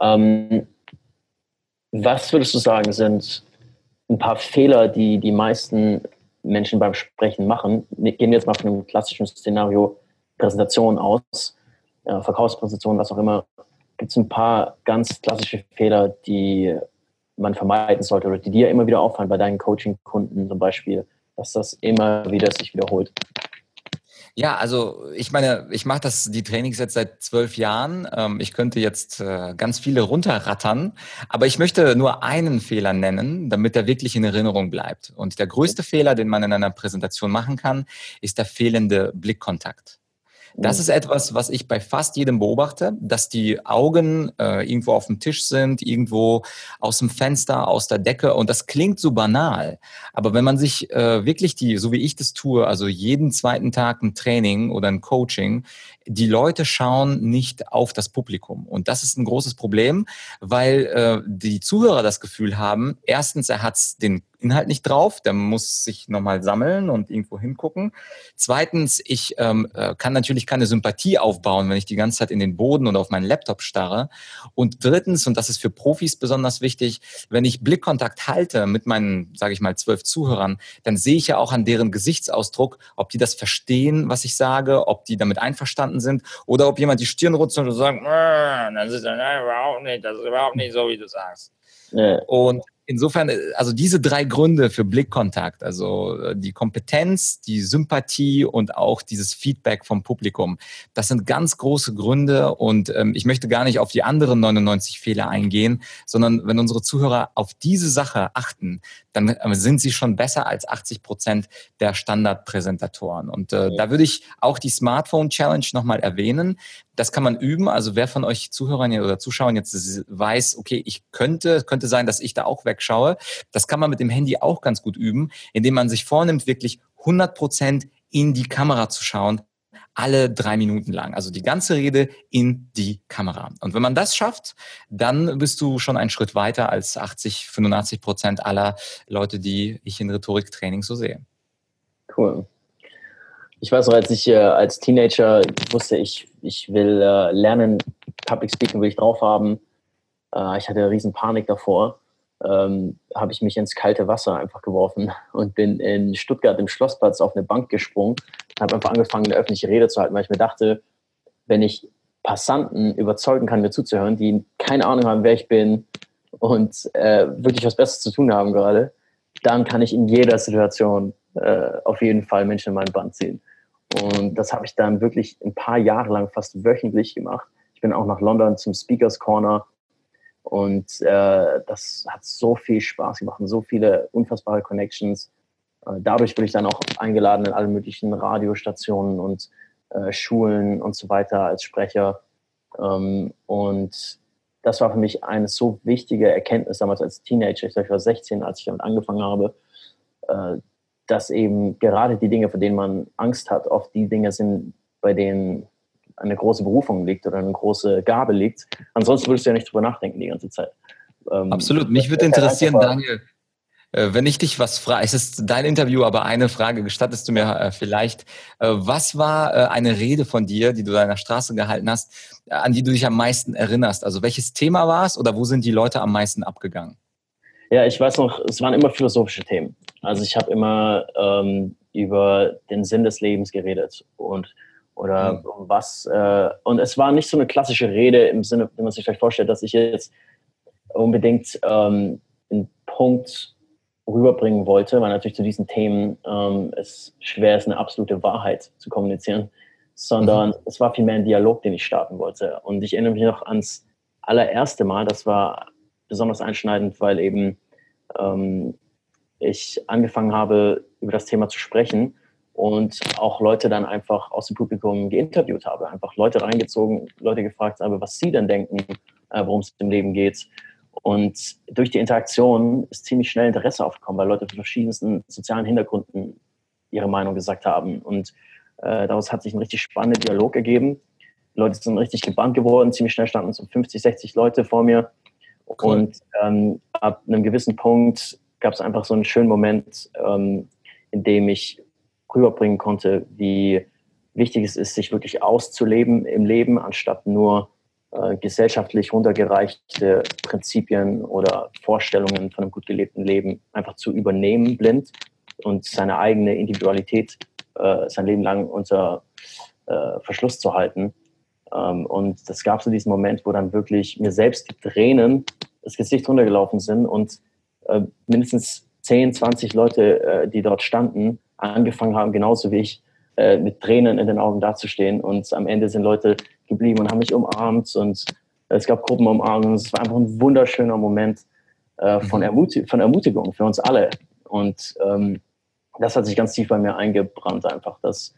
Ähm, was würdest du sagen, sind ein paar Fehler, die die meisten Menschen beim Sprechen machen. Gehen wir jetzt mal von einem klassischen Szenario Präsentation aus, äh, Verkaufspräsentation, was auch immer. Gibt es ein paar ganz klassische Fehler, die man vermeiden sollte oder die dir immer wieder auffallen bei deinen Coaching-Kunden zum Beispiel, dass das immer wieder sich wiederholt? Ja, also ich meine, ich mache das die Trainings jetzt seit zwölf Jahren. Ähm, ich könnte jetzt äh, ganz viele runterrattern, aber ich möchte nur einen Fehler nennen, damit er wirklich in Erinnerung bleibt. Und der größte Fehler, den man in einer Präsentation machen kann, ist der fehlende Blickkontakt. Das mhm. ist etwas, was ich bei fast jedem beobachte, dass die Augen äh, irgendwo auf dem Tisch sind, irgendwo aus dem Fenster, aus der Decke. Und das klingt so banal. Aber wenn man sich äh, wirklich die, so wie ich das tue, also jeden zweiten Tag ein Training oder ein Coaching, die Leute schauen nicht auf das Publikum. Und das ist ein großes Problem, weil äh, die Zuhörer das Gefühl haben, erstens, er hat den Inhalt nicht drauf, der muss sich nochmal sammeln und irgendwo hingucken. Zweitens, ich ähm, äh, kann natürlich keine Sympathie aufbauen, wenn ich die ganze Zeit in den Boden oder auf meinen Laptop starre. Und drittens, und das ist für Profis besonders wichtig, wenn ich Blickkontakt halte mit meinen, sage ich mal, zwölf Zuhörern, dann sehe ich ja auch an deren Gesichtsausdruck, ob die das verstehen, was ich sage, ob die damit einverstanden sind oder ob jemand die Stirn runzelt und sagt, das ist überhaupt nicht, das ist überhaupt nicht so, wie du sagst. Ja. Und insofern, äh, also diese drei Gründe für Blickkontakt, also äh, die Kompetenz, die Sympathie und auch dieses Feedback vom Publikum, das sind ganz große Gründe und ähm, ich möchte gar nicht auf die anderen 99 Fehler eingehen, sondern wenn unsere Zuhörer auf diese Sache achten, dann äh, sind sie schon besser als 80 Prozent der Standardpräsentatoren. Und äh, ja. da würde ich auch die Smartphone Challenge nochmal erwähnen. Das kann man üben. Also wer von euch Zuhörern oder Zuschauern jetzt weiß, okay, ich könnte, könnte sein, dass ich da auch wegschaue. Das kann man mit dem Handy auch ganz gut üben, indem man sich vornimmt, wirklich 100 Prozent in die Kamera zu schauen, alle drei Minuten lang. Also die ganze Rede in die Kamera. Und wenn man das schafft, dann bist du schon einen Schritt weiter als 80, 85 Prozent aller Leute, die ich in Rhetoriktraining so sehe. Cool. Ich weiß noch, als ich äh, als Teenager wusste, ich, ich will äh, lernen, Public Speaking will ich drauf haben. Äh, ich hatte riesen Panik davor. Ähm, habe ich mich ins kalte Wasser einfach geworfen und bin in Stuttgart im Schlossplatz auf eine Bank gesprungen und habe einfach angefangen, eine öffentliche Rede zu halten, weil ich mir dachte, wenn ich Passanten überzeugen kann, mir zuzuhören, die keine Ahnung haben, wer ich bin und äh, wirklich was Besseres zu tun haben gerade, dann kann ich in jeder Situation äh, auf jeden Fall Menschen in mein Band ziehen. Und das habe ich dann wirklich ein paar Jahre lang fast wöchentlich gemacht. Ich bin auch nach London zum Speakers Corner und äh, das hat so viel Spaß gemacht und so viele unfassbare Connections. Äh, dadurch bin ich dann auch eingeladen in alle möglichen Radiostationen und äh, Schulen und so weiter als Sprecher. Ähm, und das war für mich eine so wichtige Erkenntnis damals als Teenager. Ich, glaube, ich war 16, als ich damit angefangen habe, äh, dass eben gerade die Dinge, vor denen man Angst hat, oft die Dinge sind, bei denen eine große Berufung liegt oder eine große Gabe liegt. Ansonsten würdest du ja nicht drüber nachdenken die ganze Zeit. Ähm, Absolut. Mich würde interessieren, Daniel, äh, wenn ich dich was frage, es ist dein Interview, aber eine Frage gestattest du mir äh, vielleicht. Äh, was war eine Rede von dir, die du deiner Straße gehalten hast, an die du dich am meisten erinnerst? Also welches Thema war es oder wo sind die Leute am meisten abgegangen? Ja, ich weiß noch, es waren immer philosophische Themen. Also ich habe immer ähm, über den Sinn des Lebens geredet und oder mhm. was. Äh, und es war nicht so eine klassische Rede im Sinne, wenn man sich vielleicht vorstellt, dass ich jetzt unbedingt ähm, einen Punkt rüberbringen wollte, weil natürlich zu diesen Themen ähm, es schwer ist, eine absolute Wahrheit zu kommunizieren, sondern mhm. es war vielmehr ein Dialog, den ich starten wollte. Und ich erinnere mich noch ans allererste Mal, das war besonders einschneidend, weil eben ähm, ich angefangen habe, über das Thema zu sprechen und auch Leute dann einfach aus dem Publikum geinterviewt habe, einfach Leute reingezogen, Leute gefragt habe, was sie denn denken, äh, worum es im Leben geht. Und durch die Interaktion ist ziemlich schnell Interesse aufgekommen, weil Leute von verschiedensten sozialen Hintergründen ihre Meinung gesagt haben. Und äh, daraus hat sich ein richtig spannender Dialog ergeben. Die Leute sind richtig gebannt geworden. Ziemlich schnell standen so 50, 60 Leute vor mir. Cool. Und ähm, ab einem gewissen Punkt gab es einfach so einen schönen Moment, ähm, in dem ich rüberbringen konnte, wie wichtig es ist, sich wirklich auszuleben im Leben, anstatt nur äh, gesellschaftlich runtergereichte Prinzipien oder Vorstellungen von einem gut gelebten Leben einfach zu übernehmen, blind und seine eigene Individualität äh, sein Leben lang unter äh, Verschluss zu halten. Ähm, und das gab so diesen Moment, wo dann wirklich mir selbst die Tränen das Gesicht runtergelaufen sind und äh, mindestens 10, 20 Leute, äh, die dort standen, angefangen haben, genauso wie ich, äh, mit Tränen in den Augen dazustehen. Und am Ende sind Leute geblieben und haben mich umarmt und es gab Gruppenumarmungen. Es war einfach ein wunderschöner Moment äh, von, mhm. Ermutig von Ermutigung für uns alle. Und ähm, das hat sich ganz tief bei mir eingebrannt, einfach. Dass,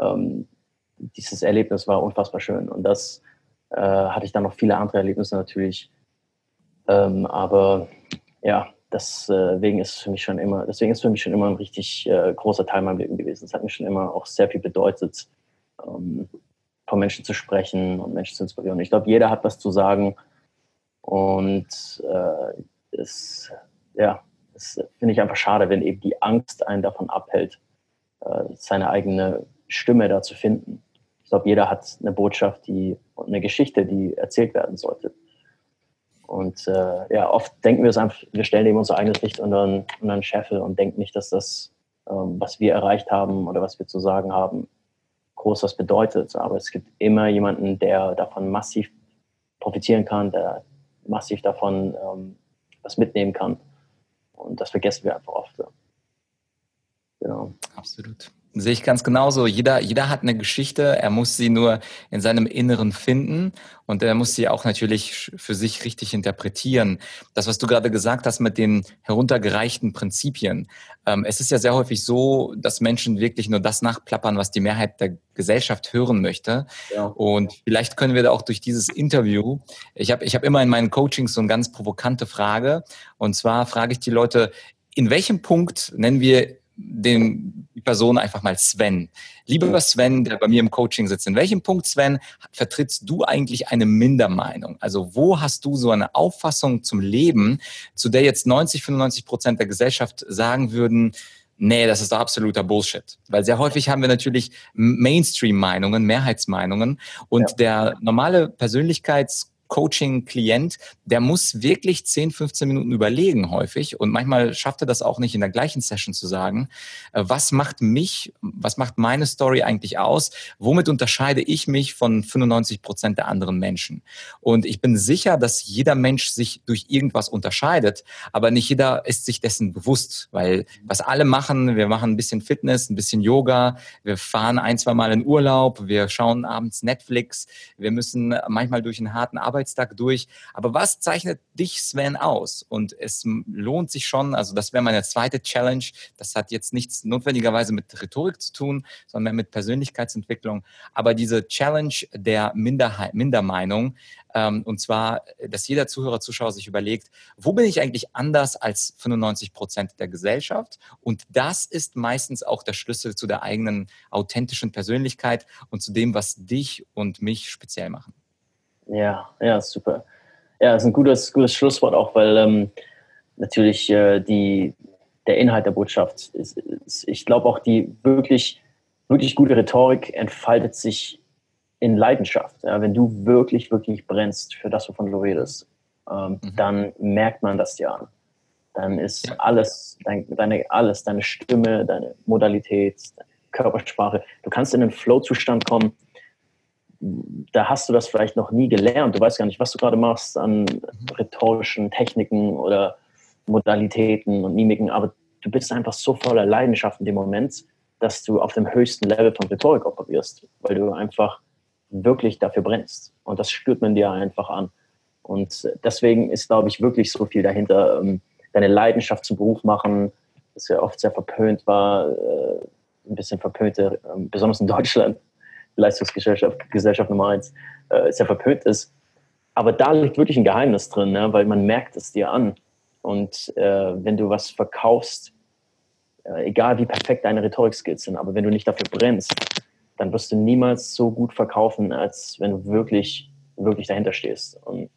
ähm, dieses Erlebnis war unfassbar schön. Und das äh, hatte ich dann noch viele andere Erlebnisse natürlich. Ähm, aber ja, deswegen ist für mich schon immer, deswegen ist für mich schon immer ein richtig äh, großer Teil meinem Leben gewesen. Es hat mir schon immer auch sehr viel bedeutet, ähm, von Menschen zu sprechen und Menschen zu inspirieren. Ich glaube, jeder hat was zu sagen und äh, es, ja, das finde ich einfach schade, wenn eben die Angst einen davon abhält, äh, seine eigene Stimme da zu finden. Ich glaube, jeder hat eine Botschaft, die und eine Geschichte, die erzählt werden sollte. Und äh, ja, oft denken wir es einfach, wir stellen eben unser eigenes Licht unter einen, Scheffel und denken nicht, dass das, ähm, was wir erreicht haben oder was wir zu sagen haben, groß was bedeutet. Aber es gibt immer jemanden, der davon massiv profitieren kann, der massiv davon ähm, was mitnehmen kann. Und das vergessen wir einfach oft. Genau. Absolut. Sehe ich ganz genauso. Jeder, jeder hat eine Geschichte. Er muss sie nur in seinem Inneren finden und er muss sie auch natürlich für sich richtig interpretieren. Das, was du gerade gesagt hast mit den heruntergereichten Prinzipien. Ähm, es ist ja sehr häufig so, dass Menschen wirklich nur das nachplappern, was die Mehrheit der Gesellschaft hören möchte. Ja. Und vielleicht können wir da auch durch dieses Interview, ich habe ich hab immer in meinen Coachings so eine ganz provokante Frage. Und zwar frage ich die Leute, in welchem Punkt nennen wir den, die Person einfach mal Sven. Lieber Sven, der bei mir im Coaching sitzt, in welchem Punkt, Sven, vertrittst du eigentlich eine Mindermeinung? Also wo hast du so eine Auffassung zum Leben, zu der jetzt 90, 95 Prozent der Gesellschaft sagen würden, Nee, das ist doch absoluter Bullshit. Weil sehr häufig haben wir natürlich Mainstream-Meinungen, Mehrheitsmeinungen und ja. der normale Persönlichkeits- Coaching-Klient, der muss wirklich 10, 15 Minuten überlegen häufig. Und manchmal schafft er das auch nicht in der gleichen Session zu sagen, äh, was macht mich, was macht meine Story eigentlich aus, womit unterscheide ich mich von 95 Prozent der anderen Menschen. Und ich bin sicher, dass jeder Mensch sich durch irgendwas unterscheidet, aber nicht jeder ist sich dessen bewusst, weil was alle machen, wir machen ein bisschen Fitness, ein bisschen Yoga, wir fahren ein, zwei Mal in Urlaub, wir schauen abends Netflix, wir müssen manchmal durch einen harten Arbeit Arbeitstag durch. Aber was zeichnet dich, Sven, aus? Und es lohnt sich schon, also das wäre meine zweite Challenge. Das hat jetzt nichts notwendigerweise mit Rhetorik zu tun, sondern mit Persönlichkeitsentwicklung. Aber diese Challenge der Minderheit, Mindermeinung, ähm, und zwar, dass jeder Zuhörer, Zuschauer sich überlegt, wo bin ich eigentlich anders als 95 Prozent der Gesellschaft? Und das ist meistens auch der Schlüssel zu der eigenen authentischen Persönlichkeit und zu dem, was dich und mich speziell machen. Ja, ja, super. Ja, das ist ein gutes, gutes Schlusswort auch, weil ähm, natürlich äh, die, der Inhalt der Botschaft ist, ist ich glaube auch die wirklich, wirklich gute Rhetorik entfaltet sich in Leidenschaft. Ja, wenn du wirklich, wirklich brennst für das, wovon du redest, ähm, mhm. dann merkt man das dir an. dann ist ja. alles, dein, deine, alles, deine Stimme, deine Modalität, deine Körpersprache, du kannst in einen Flow-Zustand kommen, da hast du das vielleicht noch nie gelernt. Du weißt gar nicht, was du gerade machst an rhetorischen Techniken oder Modalitäten und Mimiken, aber du bist einfach so voller Leidenschaft in dem Moment, dass du auf dem höchsten Level von Rhetorik operierst, weil du einfach wirklich dafür brennst. Und das spürt man dir einfach an. Und deswegen ist, glaube ich, wirklich so viel dahinter. Ähm, deine Leidenschaft zum Beruf machen, das ja oft sehr verpönt war, äh, ein bisschen verpönte, ähm, besonders in Deutschland, Leistungsgesellschaft Gesellschaft Nummer eins, äh, sehr verpönt ist. Aber da liegt wirklich ein Geheimnis drin, ne? weil man merkt es dir an. Und äh, wenn du was verkaufst, äh, egal wie perfekt deine Rhetorik-Skills sind, aber wenn du nicht dafür brennst, dann wirst du niemals so gut verkaufen, als wenn du wirklich, wirklich dahinter stehst. Und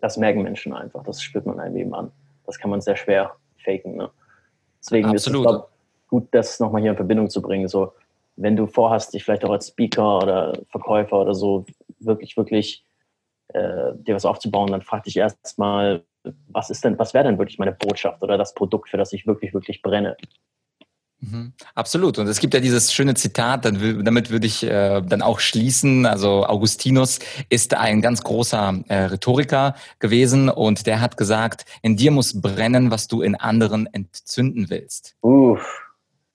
das merken Menschen einfach, das spürt man einem eben an. Das kann man sehr schwer faken. Ne? Deswegen Absolut. ist es glaub, gut, das nochmal hier in Verbindung zu bringen. So, wenn du vorhast, dich vielleicht auch als Speaker oder Verkäufer oder so wirklich, wirklich äh, dir was aufzubauen, dann frag dich erstmal, was ist denn, was wäre denn wirklich meine Botschaft oder das Produkt, für das ich wirklich, wirklich brenne? Mhm. Absolut. Und es gibt ja dieses schöne Zitat, damit würde ich äh, dann auch schließen. Also Augustinus ist ein ganz großer äh, Rhetoriker gewesen und der hat gesagt, in dir muss brennen, was du in anderen entzünden willst. Uff.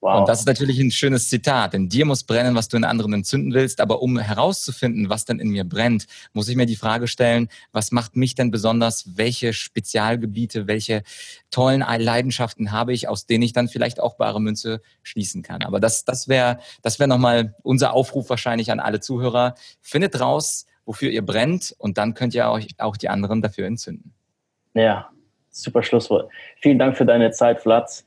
Wow. Und das ist natürlich ein schönes Zitat. In dir muss brennen, was du in anderen entzünden willst. Aber um herauszufinden, was denn in mir brennt, muss ich mir die Frage stellen, was macht mich denn besonders? Welche Spezialgebiete, welche tollen Leidenschaften habe ich, aus denen ich dann vielleicht auch bare Münze schließen kann? Aber das, das wäre, das wäre nochmal unser Aufruf wahrscheinlich an alle Zuhörer. Findet raus, wofür ihr brennt und dann könnt ihr euch auch die anderen dafür entzünden. Ja, super Schlusswort. Vielen Dank für deine Zeit, Flatz.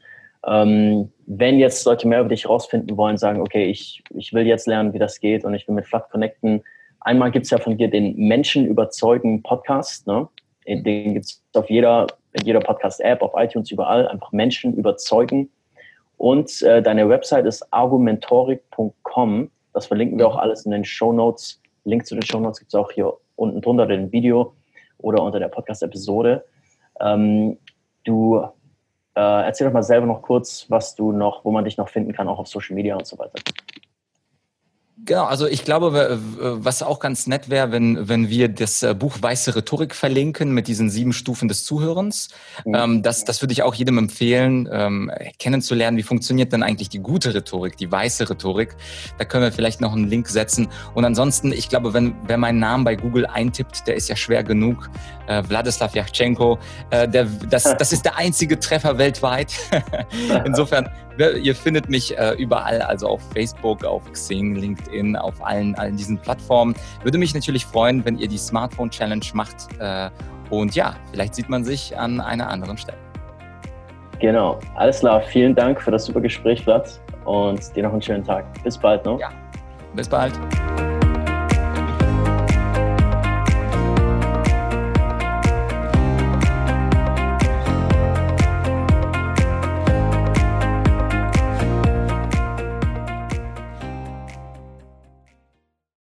Ähm, wenn jetzt Leute mehr über dich rausfinden wollen, sagen, okay, ich, ich will jetzt lernen, wie das geht und ich will mit Flat connecten. Einmal gibt es ja von dir den Menschen überzeugen Podcast. Ne? Den gibt es auf jeder, jeder Podcast-App, auf iTunes, überall. Einfach Menschen überzeugen. Und äh, deine Website ist argumentorik.com. Das verlinken wir auch alles in den Show Notes. Link zu den Show Notes gibt es auch hier unten drunter den Video oder unter der Podcast-Episode. Ähm, du äh, erzähl doch mal selber noch kurz, was du noch, wo man dich noch finden kann, auch auf Social Media und so weiter. Genau, also ich glaube, was auch ganz nett wäre, wenn, wenn wir das äh, Buch Weiße Rhetorik verlinken mit diesen sieben Stufen des Zuhörens. Mhm. Ähm, das, das würde ich auch jedem empfehlen, ähm, kennenzulernen, wie funktioniert denn eigentlich die gute Rhetorik, die weiße Rhetorik. Da können wir vielleicht noch einen Link setzen. Und ansonsten, ich glaube, wenn wer meinen Namen bei Google eintippt, der ist ja schwer genug. Äh, Wladislav Yachtschenko, äh, der, das, das ist der einzige Treffer weltweit. Insofern Ihr findet mich äh, überall, also auf Facebook, auf Xing, LinkedIn, auf allen, allen diesen Plattformen. Würde mich natürlich freuen, wenn ihr die Smartphone Challenge macht. Äh, und ja, vielleicht sieht man sich an einer anderen Stelle. Genau. Alles klar. Vielen Dank für das super Gespräch, Vlad. Und dir noch einen schönen Tag. Bis bald. Ne? Ja. Bis bald.